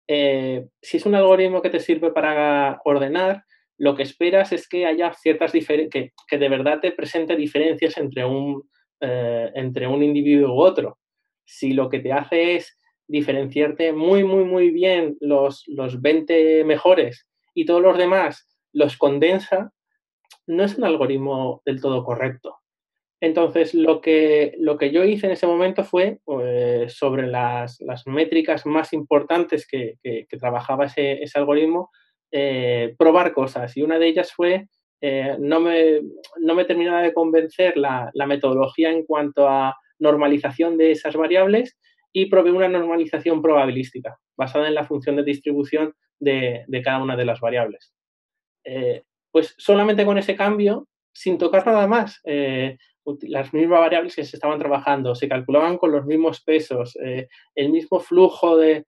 eh, si es un algoritmo que te sirve para ordenar, lo que esperas es que haya ciertas diferencias, que, de verdad te presente diferencias entre un, eh, entre un individuo u otro. Si lo que te hace es diferenciarte muy, muy, muy bien los, los 20 mejores y todos los demás los condensa, no es un algoritmo del todo correcto. Entonces, lo que, lo que yo hice en ese momento fue, pues, sobre las, métricas más importantes que, trabajaba ese, algoritmo, eh, probar cosas. Y una de ellas fue, eh, no, me, no me terminaba de convencer la, metodología en cuanto a normalización de esas variables y probé una normalización probabilística, basada en la función de distribución de cada una de las variables. Eh, pues solamente con ese cambio, sin tocar nada más, eh, las mismas variables que se estaban trabajando, se calculaban con los mismos pesos, eh, el mismo flujo de,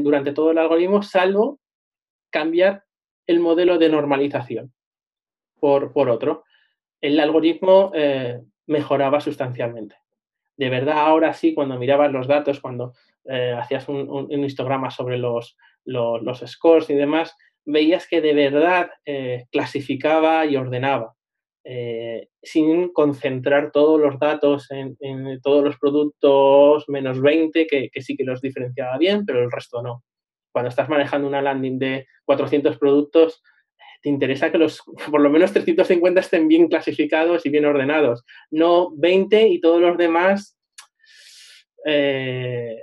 durante todo el algoritmo, salvo cambiar el modelo de normalización por, por otro. El algoritmo mejoraba sustancialmente. De verdad, ahora sí, cuando mirabas los datos, cuando hacías un, histograma sobre los, los scores y demás, veías que de verdad eh, clasificaba y ordenaba, eh, sin concentrar todos los datos en, todos los productos menos 20, que, sí que los diferenciaba bien, pero el resto no. Cuando estás manejando una landing de 400 productos, te interesa que los por lo menos 350 estén bien clasificados y bien ordenados, no 20 y todos los demás eh,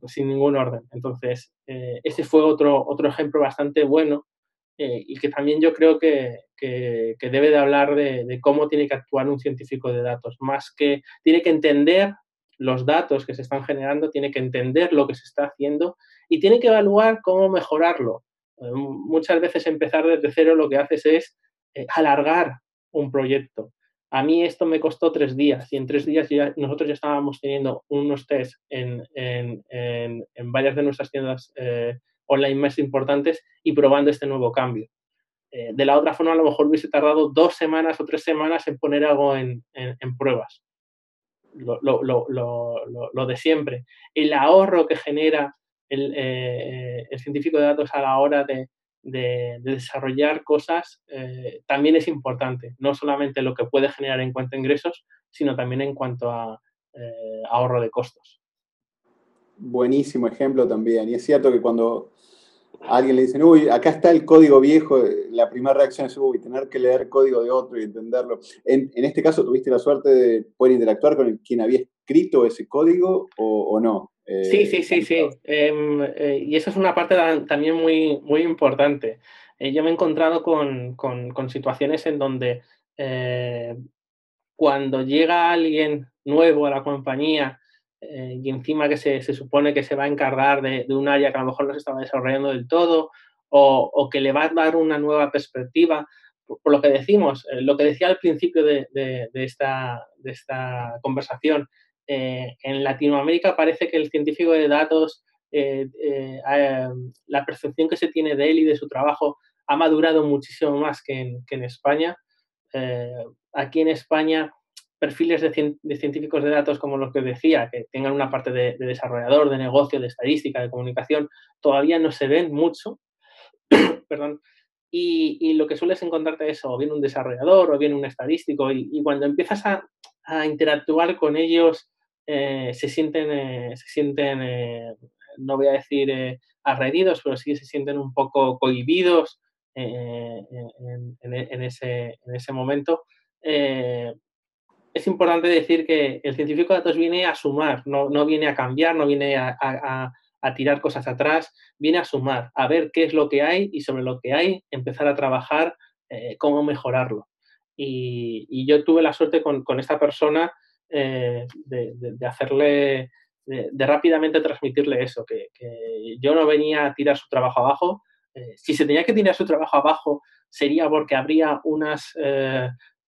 pues sin ningún orden. Entonces, eh, ese fue otro, otro ejemplo bastante bueno eh, y que también yo creo que, debe de hablar de, cómo tiene que actuar un científico de datos, más que tiene que entender los datos que se están generando, tiene que entender lo que se está haciendo y tiene que evaluar cómo mejorarlo. muchas veces empezar desde cero lo que haces es alargar un proyecto. A mí esto me costó tres días y en tres días nosotros ya estábamos teniendo unos test en, varias de nuestras tiendas eh, online más importantes y probando este nuevo cambio. Eh, de la otra forma, a lo mejor hubiese tardado dos semanas o tres semanas en poner algo en, pruebas. Lo, de siempre. El ahorro que genera el, eh, el científico de datos a la hora de, de, desarrollar cosas eh, también es importante, no solamente lo que puede generar en cuanto a ingresos, sino también en cuanto a eh, ahorro de costos. Buenísimo ejemplo también. Y es cierto que cuando a alguien le dicen, uy, acá está el código viejo, la primera reacción es, uy, tener que leer código de otro y entenderlo. En, este caso, ¿tuviste la suerte de poder interactuar con quien había escrito ese código o no? Sí, sí, sí, sí. Em, eh, y eso es una parte también muy, muy importante. Eh, yo me he encontrado con, situaciones en donde eh, cuando llega alguien nuevo a la compañía y encima que se, supone que se va a encargar de, un área que a lo mejor no se estaba desarrollando del todo o, que le va a dar una nueva perspectiva, por, lo que decimos, lo que decía al principio de, esta, de esta conversación, eh, en Latinoamérica parece que el científico de datos, eh, eh, la percepción que se tiene de él y de su trabajo ha madurado muchísimo más que en, España. aquí en España perfiles de, científicos de datos como los que decía, que tengan una parte de, desarrollador, de negocio, de estadística, de comunicación, todavía no se ven mucho. Perdón. Y, lo que sueles encontrarte es o bien un desarrollador o bien un estadístico. Y, cuando empiezas a, interactuar con ellos, eh, se sienten, eh, se sienten eh, no voy a decir arredidos, pero sí se sienten un poco cohibidos en, ese, en, ese, momento es importante decir que el científico de datos viene a sumar, no, no viene a cambiar, no viene a, tirar cosas atrás, viene a sumar, a ver qué es lo que hay y sobre lo que hay empezar a trabajar cómo mejorarlo. Y, yo tuve la suerte con, esta persona eh, de, hacerle, de, rápidamente transmitirle eso, que, yo no venía a tirar su trabajo abajo. Eh, si se tenía que tirar su trabajo abajo sería porque habría unas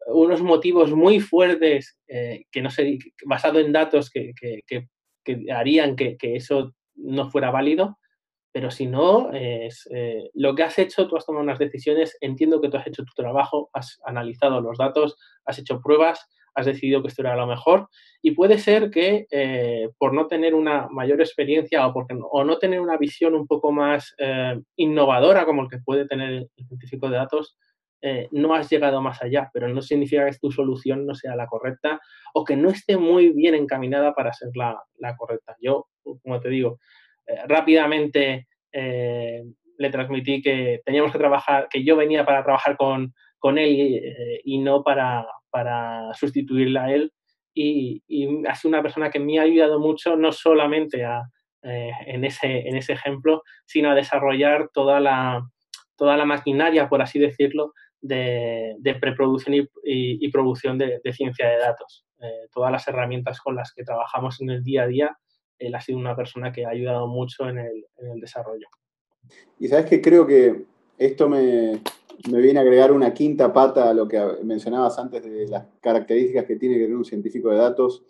unos motivos muy fuertes eh, que no sé, basado en datos que, harían que, eso no fuera válido, pero si no, es, eh, lo que has hecho, tú has tomado unas decisiones, entiendo que tú has hecho tu trabajo, has analizado los datos, has hecho pruebas, has decidido que esto era lo mejor y puede ser que eh, por no tener una mayor experiencia o, porque, o no tener una visión un poco más innovadora como el que puede tener el científico de datos, eh, no has llegado más allá, pero no significa que tu solución no sea la correcta o que no esté muy bien encaminada para ser la, correcta. Yo, como te digo, eh, rápidamente eh, le transmití que teníamos que trabajar, que yo venía para trabajar con, con él y, no para, para sustituirla a él. Y, ha sido una persona que me ha ayudado mucho, no solamente a, en, ese, en ese ejemplo, sino a desarrollar toda la, toda la maquinaria, por así decirlo, de, preproducción y, producción de, ciencia de datos. Eh, todas las herramientas con las que trabajamos en el día a día, él ha sido una persona que ha ayudado mucho en el, desarrollo. Y sabes que creo que esto me, viene a agregar una quinta pata a lo que mencionabas antes de las características que tiene que tener un científico de datos.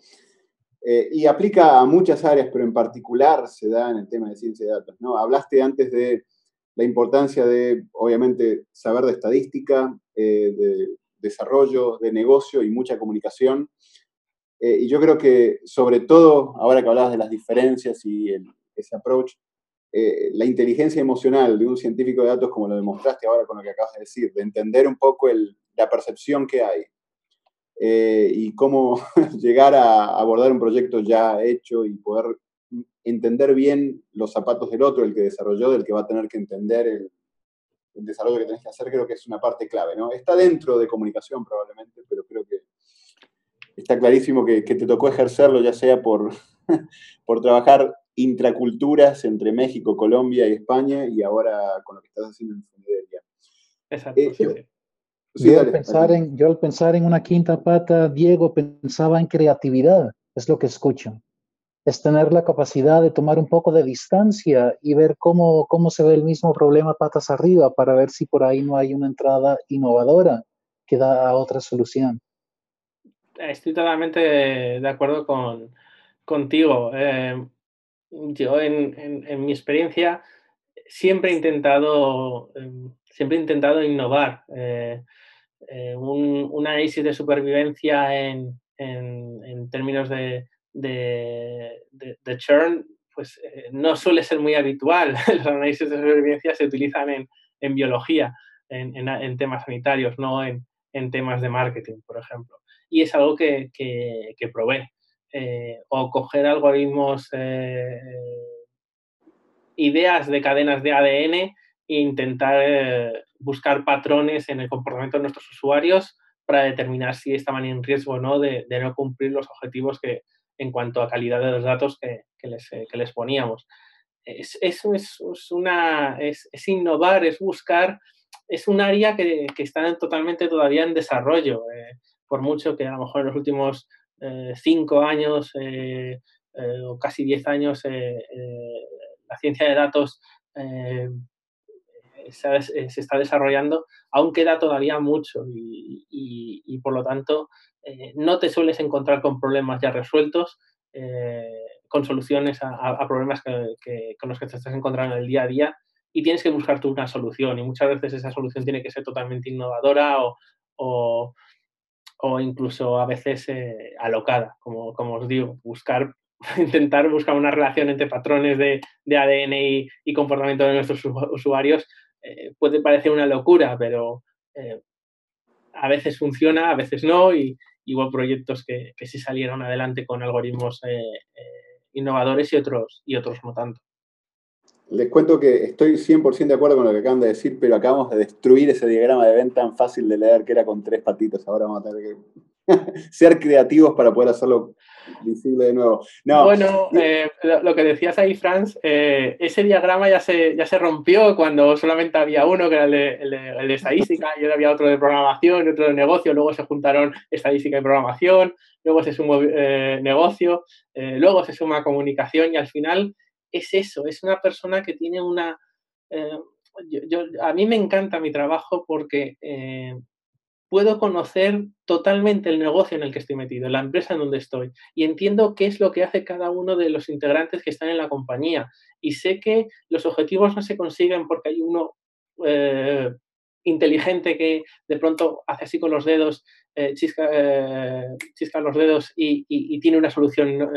Eh, y aplica a muchas áreas, pero en particular se da en el tema de ciencia de datos. ¿no? Hablaste antes de la importancia de, obviamente, saber de estadística, eh, de desarrollo, de negocio y mucha comunicación. Eh, y yo creo que, sobre todo, ahora que hablabas de las diferencias y ese approach, eh, la inteligencia emocional de un científico de datos, como lo demostraste ahora con lo que acabas de decir, de entender un poco la percepción que hay y cómo llegar a abordar un proyecto ya hecho y poder entender bien los zapatos del otro, el que desarrolló, del que va a tener que entender el, desarrollo que tenés que hacer, creo que es una parte clave, ¿no? Está dentro de comunicación probablemente, pero creo que está clarísimo que, te tocó ejercerlo, ya sea por, por trabajar intraculturas entre México, Colombia y España, y ahora con lo que estás haciendo en Funderia. Exacto. Eh, yo, al pensar en, yo al pensar en una quinta pata, Diego, pensaba en creatividad, es lo que escucho es tener la capacidad de tomar un poco de distancia y ver cómo, cómo se ve el mismo problema patas arriba para ver si por ahí no hay una entrada innovadora que da a otra solución. Estoy totalmente de acuerdo con, contigo. Eh, yo en, mi experiencia siempre he intentado, em, siempre he intentado innovar. Eh, eh, un, análisis de supervivencia en términos de, de, de, churn pues, eh, no suele ser muy habitual. Los análisis de supervivencia se utilizan en, en biología, en, en, temas sanitarios, no en, temas de marketing, por ejemplo. Y es algo que, que, probé. Eh, o coger algoritmos, eh, ideas de cadenas de ADN e intentar buscar patrones en el comportamiento de nuestros usuarios para determinar si estaban en riesgo o no de, no cumplir los objetivos que, en cuanto a calidad de los datos que, les, eh, les, poníamos. Es, es, es una, es, innovar, es buscar, es un área que, que está totalmente todavía en desarrollo, eh, por mucho que a lo mejor en los últimos eh, cinco años o casi diez años la ciencia de datos se, está desarrollando, aún queda todavía mucho y, por lo tanto eh, no te sueles encontrar con problemas ya resueltos, eh, con soluciones a, problemas que, con los que te estás encontrando en el día a día y tienes que buscar tú una solución y muchas veces esa solución tiene que ser totalmente innovadora o incluso a veces alocada, como, como os digo, buscar intentar buscar una relación entre patrones de, ADN y, comportamiento de nuestros usuarios eh, puede parecer una locura, pero eh, a veces funciona, a veces no, y, hubo proyectos que, que, sí salieron adelante con algoritmos eh, innovadores y otros, y otros no tanto. Les cuento que estoy 100% de acuerdo con lo que acaban de decir, pero acabamos de destruir ese diagrama de venta tan fácil de leer que era con tres patitos. Ahora vamos a tener que ser creativos para poder hacerlo visible de nuevo. Bueno, eh, lo que decías ahí, Franz, eh, ese diagrama ya se, ya se rompió cuando solamente había uno, que era el de, estadística, y ahora había otro de programación otro de negocio, luego se juntaron estadística y programación, luego se sumó eh, negocio, luego se suma comunicación y al final es eso, es una persona que tiene una... a mí me encanta mi trabajo porque puedo conocer totalmente el negocio en el que estoy metido, la empresa en donde estoy, y entiendo qué es lo que hace cada uno de los integrantes que están en la compañía. Y sé que los objetivos no se consiguen porque hay uno eh, inteligente que de pronto hace así con los dedos, eh, chisca, eh, chisca, los dedos y, tiene una solución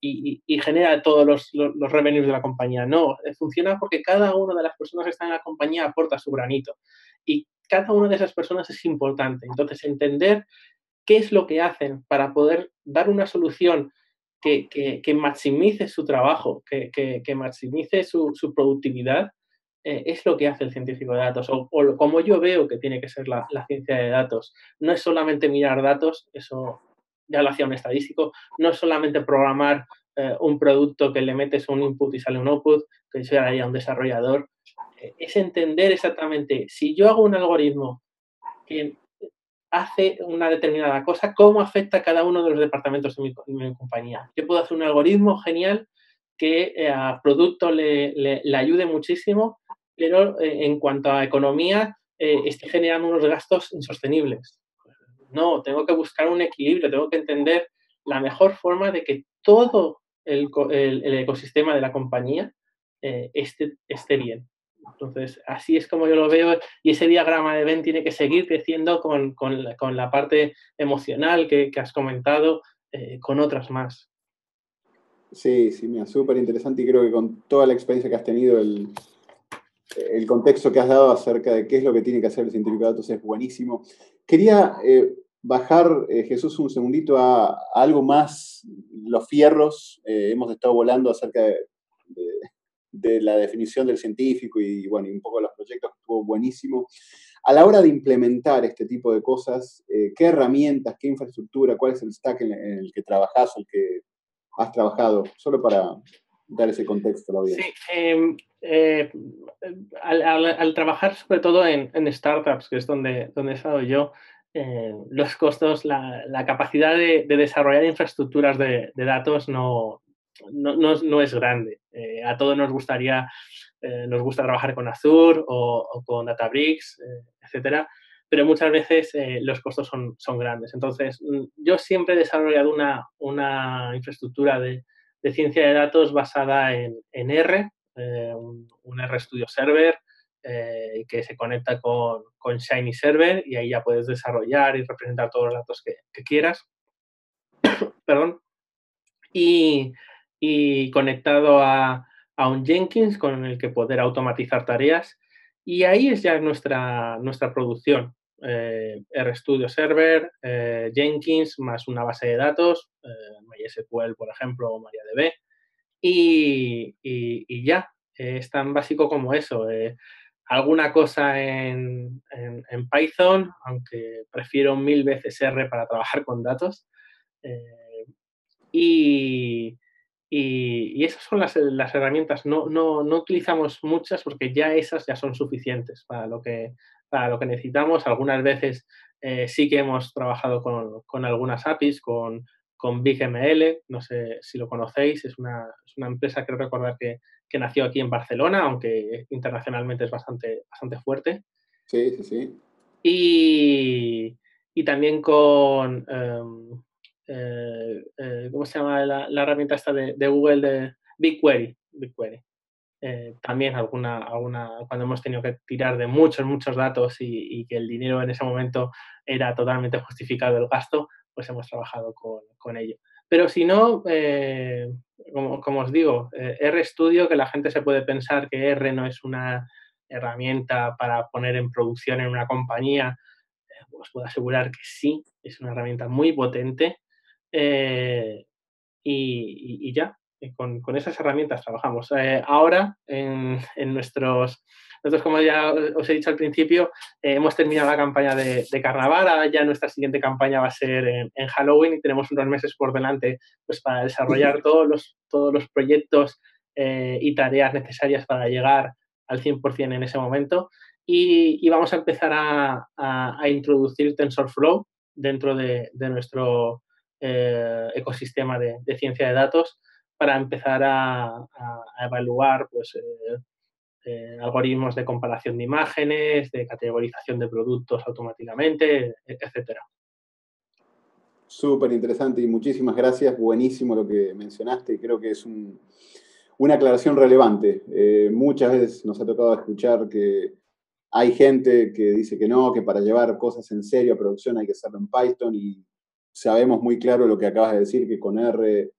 y, genera todos los, los, revenues de la compañía. No, funciona porque cada una de las personas que están en la compañía aporta su granito. Y cada una de esas personas es importante. Entonces, entender qué es lo que hacen para poder dar una solución que, maximice su trabajo, que, maximice su, productividad, eh, es lo que hace el científico de datos, o, como yo veo que tiene que ser la, ciencia de datos. No es solamente mirar datos, eso ya lo hacía un estadístico, no es solamente programar eh, un producto que le metes un input y sale un output, que sea un desarrollador, es entender exactamente, si yo hago un algoritmo que hace una determinada cosa, cómo afecta a cada uno de los departamentos de mi, compañía. Yo puedo hacer un algoritmo genial que eh, a producto le, ayude muchísimo, pero eh, en cuanto a economía eh, esté generando unos gastos insostenibles. No, tengo que buscar un equilibrio, tengo que entender la mejor forma de que todo el, ecosistema de la compañía esté, esté bien. Entonces, así es como yo lo veo y ese diagrama de Ben tiene que seguir creciendo con, la, parte emocional que, has comentado, eh, con otras más. Sí, sí, mira, súper interesante y creo que con toda la experiencia que has tenido, el, contexto que has dado acerca de qué es lo que tiene que hacer el científico de datos es buenísimo. Quería eh, bajar, eh, Jesús, un segundito a, algo más, los fierros. hemos estado volando acerca de la definición del científico y, bueno, y un poco los proyectos estuvo buenísimo. A la hora de implementar este tipo de cosas, eh, ¿qué herramientas, qué infraestructura, cuál es el stack en, el que trabajas o el que has trabajado? Solo para dar ese contexto. Sí, em, eh, al, trabajar sobre todo en, startups, que es donde, donde he estado yo, eh, los costos, la, capacidad de, desarrollar infraestructuras de, datos no, no, no, es grande. Eh, a todos nos gustaría, nos gusta trabajar con Azure o, con Databricks, etcétera, pero muchas veces los costos son, son, grandes. Entonces, mm, yo siempre he desarrollado una, una infraestructura de, de, ciencia de datos basada en, en R, un, un, RStudio Server, que se conecta con, con, Shiny Server y ahí ya puedes desarrollar y representar todos los datos que, que quieras. Perdón. Y, y conectado a, un Jenkins con el que poder automatizar tareas. Y ahí es ya nuestra, nuestra producción. Eh, RStudio Server, eh, Jenkins, más una base de datos, eh, MySQL, por ejemplo, o MariaDB. Y, y, ya, es tan básico como eso. alguna cosa en, Python, aunque prefiero mil veces R para trabajar con datos. y, y, esas son las, herramientas. No, no, no, utilizamos muchas porque ya esas ya son suficientes para lo que, para lo que necesitamos. Algunas veces eh, sí que hemos trabajado con, con algunas APIs, con, con BigML, no sé si lo conocéis, es una, es una empresa, creo recordar, que, que, nació aquí en Barcelona, aunque internacionalmente es bastante, bastante fuerte. Sí, sí, sí. Y, y también con, em, eh, eh, ¿cómo se llama la, herramienta esta de, Google de BigQuery? BigQuery. También alguna, alguna, cuando hemos tenido que tirar de muchos, muchos datos y, que el dinero en ese momento era totalmente justificado el gasto, pues hemos trabajado con, con ello. Pero si no, como, como, os digo, RStudio, que la gente se puede pensar que R no es una herramienta para poner en producción en una compañía, os puedo asegurar que sí, es una herramienta muy potente. Eh, y, ya, con, con, esas herramientas trabajamos. Eh, ahora, en, en, nuestros, nosotros, como ya os he dicho al principio, eh, hemos terminado la campaña de, de, carnaval, ahora ya nuestra siguiente campaña va a ser en, en, Halloween y tenemos unos meses por delante pues, para desarrollar todos los, todos los proyectos y tareas necesarias para llegar al 100% en ese momento. Y, vamos a empezar a, introducir TensorFlow dentro de, nuestro eh, ecosistema de, ciencia de datos para empezar a, evaluar pues, eh, eh, algoritmos de comparación de imágenes, de categorización de productos automáticamente, etcétera. Súper interesante y muchísimas gracias. Buenísimo lo que mencionaste. Creo que es una aclaración relevante. muchas veces nos ha tocado escuchar que hay gente que dice que no, que para llevar cosas en serio a producción hay que hacerlo en Python y sabemos muy claro lo que acabas de decir, que con R,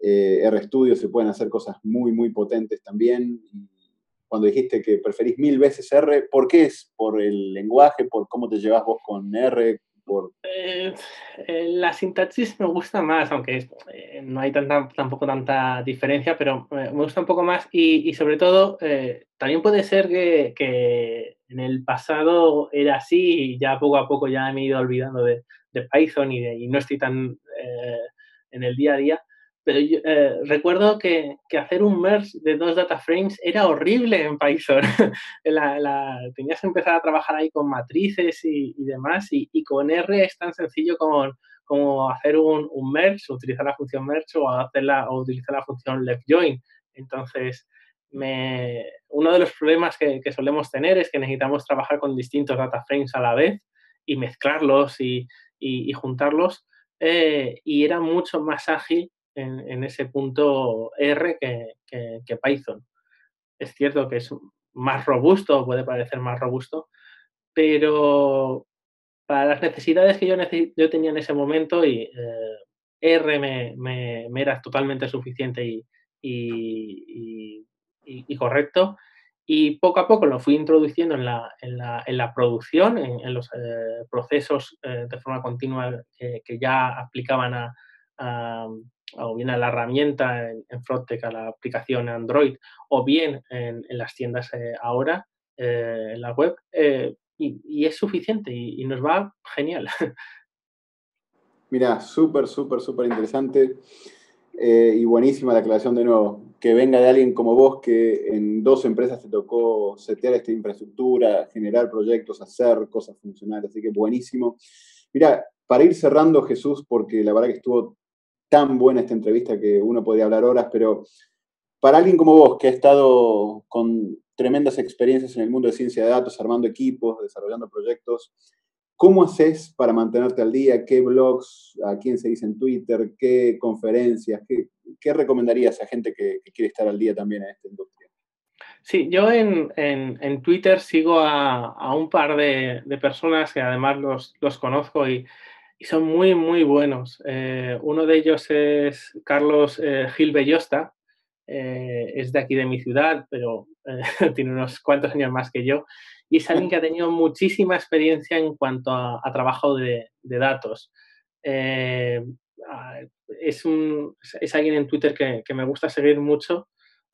eh, RStudio se pueden hacer cosas muy, muy potentes también. cuando dijiste que preferís mil veces R, ¿por qué es? ¿Por el lenguaje? ¿Por cómo te llevas vos con R? Eh, eh, la sintaxis me gusta más, aunque eh, no hay tanta, tampoco tanta diferencia, pero me gusta un poco más y, sobre todo también puede ser que, en el pasado era así y ya poco a poco ya me he ido olvidando de, Python y, y, no estoy tan en el día a día, pero yo, eh, recuerdo que, que, hacer un merge de dos data frames era horrible en Python. la, tenías que empezar a trabajar ahí con matrices y, y demás, y, y, con R es tan sencillo como, como hacer un, un, merge, utilizar la función merge o, hacerla, o utilizar la función left join. Entonces, me, uno de los problemas que, que, solemos tener es que necesitamos trabajar con distintos data frames a la vez y mezclarlos y, y juntarlos. Eh, y era mucho más ágil en, ese punto R que, Python. Es cierto que es más robusto, puede parecer más robusto, pero para las necesidades que yo, tenía en ese momento, y, eh, R me, era totalmente suficiente y, correcto. Y poco a poco lo fui introduciendo en la, en la, producción, en, los eh, procesos eh, de forma continua que ya aplicaban a, o bien a la herramienta en, en a la aplicación Android, o bien en, las tiendas eh, ahora, eh, en la web, eh, y, es suficiente y, nos va genial. Mira, súper, súper, súper interesante y buenísima la aclaración de nuevo. Que venga de alguien como vos que en dos empresas te tocó setear esta infraestructura, generar proyectos, hacer cosas funcionales, así que buenísimo. Mira, para ir cerrando, Jesús, porque la verdad que estuvo tan buena esta entrevista que uno podría hablar horas, pero para alguien como vos, que ha estado con tremendas experiencias en el mundo de ciencia de datos, armando equipos, desarrollando proyectos, ¿cómo haces para mantenerte al día? ¿Qué blogs, a quién se dice en Twitter? ¿Qué conferencias? ¿Qué, qué recomendarías a gente que, quiere estar al día también en esta industria? Sí, yo en, en, Twitter sigo a, a un par de, de, personas que además los, los conozco y, y son muy, muy buenos. Eh, uno de ellos es Carlos eh, Gil Bellosta, eh, es de aquí de mi ciudad, pero tiene unos cuantos años más que yo, y es alguien que ha tenido muchísima experiencia en cuanto a, trabajo de, datos. es, un, es alguien en Twitter que, que me gusta seguir mucho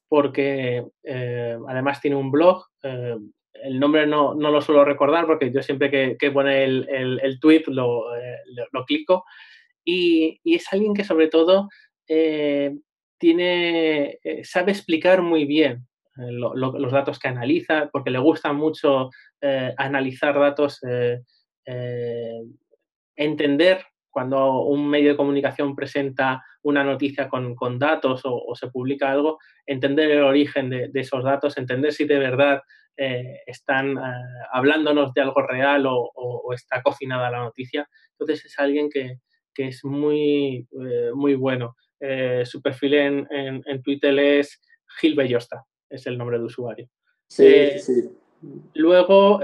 porque además tiene un blog el nombre no, no, lo suelo recordar porque yo siempre que, que pone el, el, tweet lo, eh, lo, clico. Y, y, es alguien que sobre todo eh, tiene, eh, sabe explicar muy bien los datos que analiza, porque le gusta mucho analizar datos, entender cuando un medio de comunicación presenta una noticia con, con datos o, se publica algo, entender el origen de, de, esos datos, entender si de verdad eh, están eh, hablándonos de algo real o, está cocinada la noticia. Entonces es alguien que, que es muy, eh, muy bueno. su perfil en, en, Twitter es Gil Bellosta. es el nombre de usuario. Sí, sí. Luego,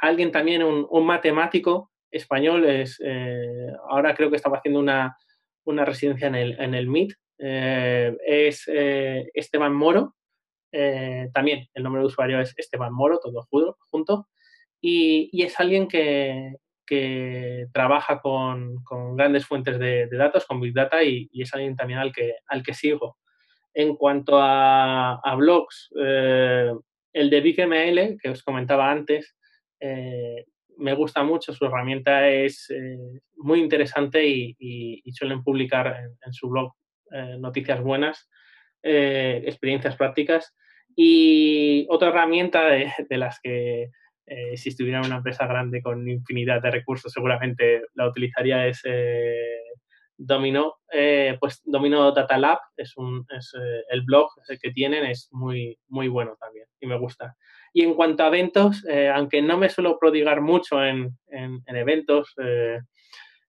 alguien también, un, matemático español, es, ahora creo que estaba haciendo una, una residencia en el, en el MIT, es Esteban Moro, también el nombre de usuario es Esteban Moro, todo junto, y, es alguien que, trabaja con, grandes fuentes de, datos, con Big Data, y, es alguien también al que, al que sigo. En cuanto a, blogs, eh, el de BigML, que os comentaba antes, eh, me gusta mucho, su herramienta es eh, muy interesante y, suelen publicar en, su blog noticias buenas, experiencias prácticas. Y otra herramienta de las que eh, si estuviera una empresa grande con infinidad de recursos, seguramente la utilizaría es eh, Domino. Eh, pues Domino Data Lab es, un, es el blog que tienen, es muy, muy bueno también y me gusta. Y en cuanto a eventos, aunque no me suelo prodigar mucho en, en, eventos,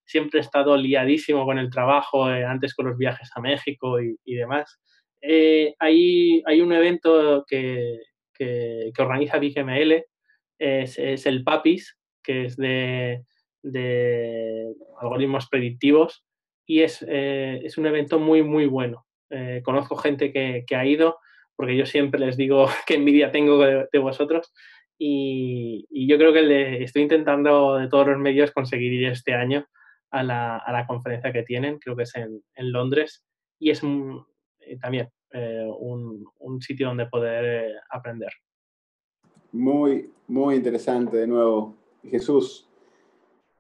siempre he estado liadísimo con el trabajo, antes con los viajes a México y, y demás. Hay, hay un evento que, organiza BigML es, el PAPIS, que es de, algoritmos predictivos y es, eh, es, un evento muy, muy bueno. Eh, conozco gente que, ha ido porque yo siempre les digo qué envidia tengo de, vosotros y, yo creo que le estoy intentando de todos los medios conseguir ir este año a la, conferencia que tienen, creo que es en, Londres y es eh, también un, un, sitio donde poder aprender. Muy, muy interesante de nuevo. Jesús,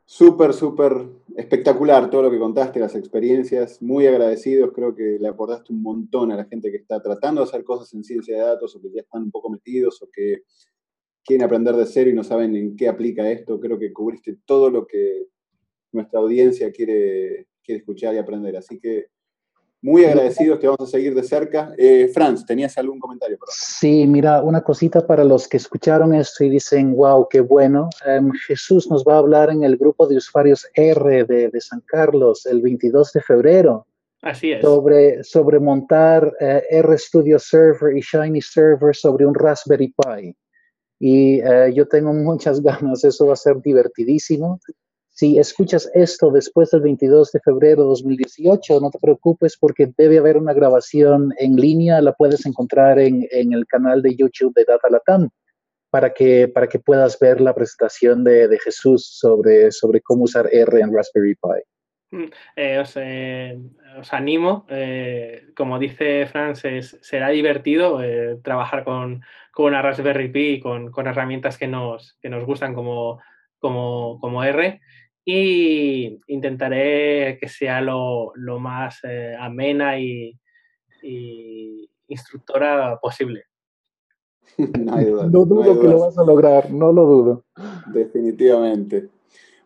súper, súper espectacular todo lo que contaste, las experiencias, muy agradecidos, creo que le aportaste un montón a la gente que está tratando de hacer cosas en ciencia de datos o que ya están un poco metidos o que quieren aprender de cero y no saben en qué aplica esto. Creo que cubriste todo lo que nuestra audiencia quiere, quiere escuchar y aprender. Así que muy agradecidos, te vamos a seguir de cerca. Eh, Franz, ¿tenías algún comentario? Sí, mira, una cosita para los que escucharon esto y dicen, wow, qué bueno. Em, Jesús nos va a hablar en el grupo de usuarios R de, de San Carlos el 22 de febrero. Así es. Sobre, sobre montar eh, RStudio Server y Shiny Server sobre un Raspberry Pi. Y eh, yo tengo muchas ganas, eso va a ser divertidísimo. Si escuchas esto después del 22 de febrero de 2018, no te preocupes porque debe haber una grabación en línea, la puedes encontrar en, el canal de YouTube de Data Latam para que, para que puedas ver la presentación de, Jesús sobre, sobre cómo usar R en Raspberry Pi. Mm, eh, eh, os, animo, eh, como dice Frances, será divertido trabajar con, con, una Raspberry Pi, con, con herramientas que nos, que nos gustan como, como, como R y intentaré que sea lo, más eh, amena y, instructora posible. no, dudo que lo vas a lograr, no lo dudo. Definitivamente.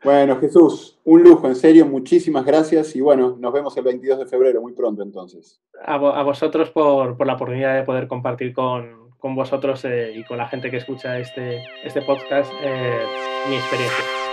Bueno, Jesús, un lujo, en serio, muchísimas gracias y bueno, nos vemos el 22 de febrero, muy pronto entonces. A, vosotros por, la oportunidad de poder compartir con, vosotros eh, y con la gente que escucha este, este podcast eh, mi experiencia.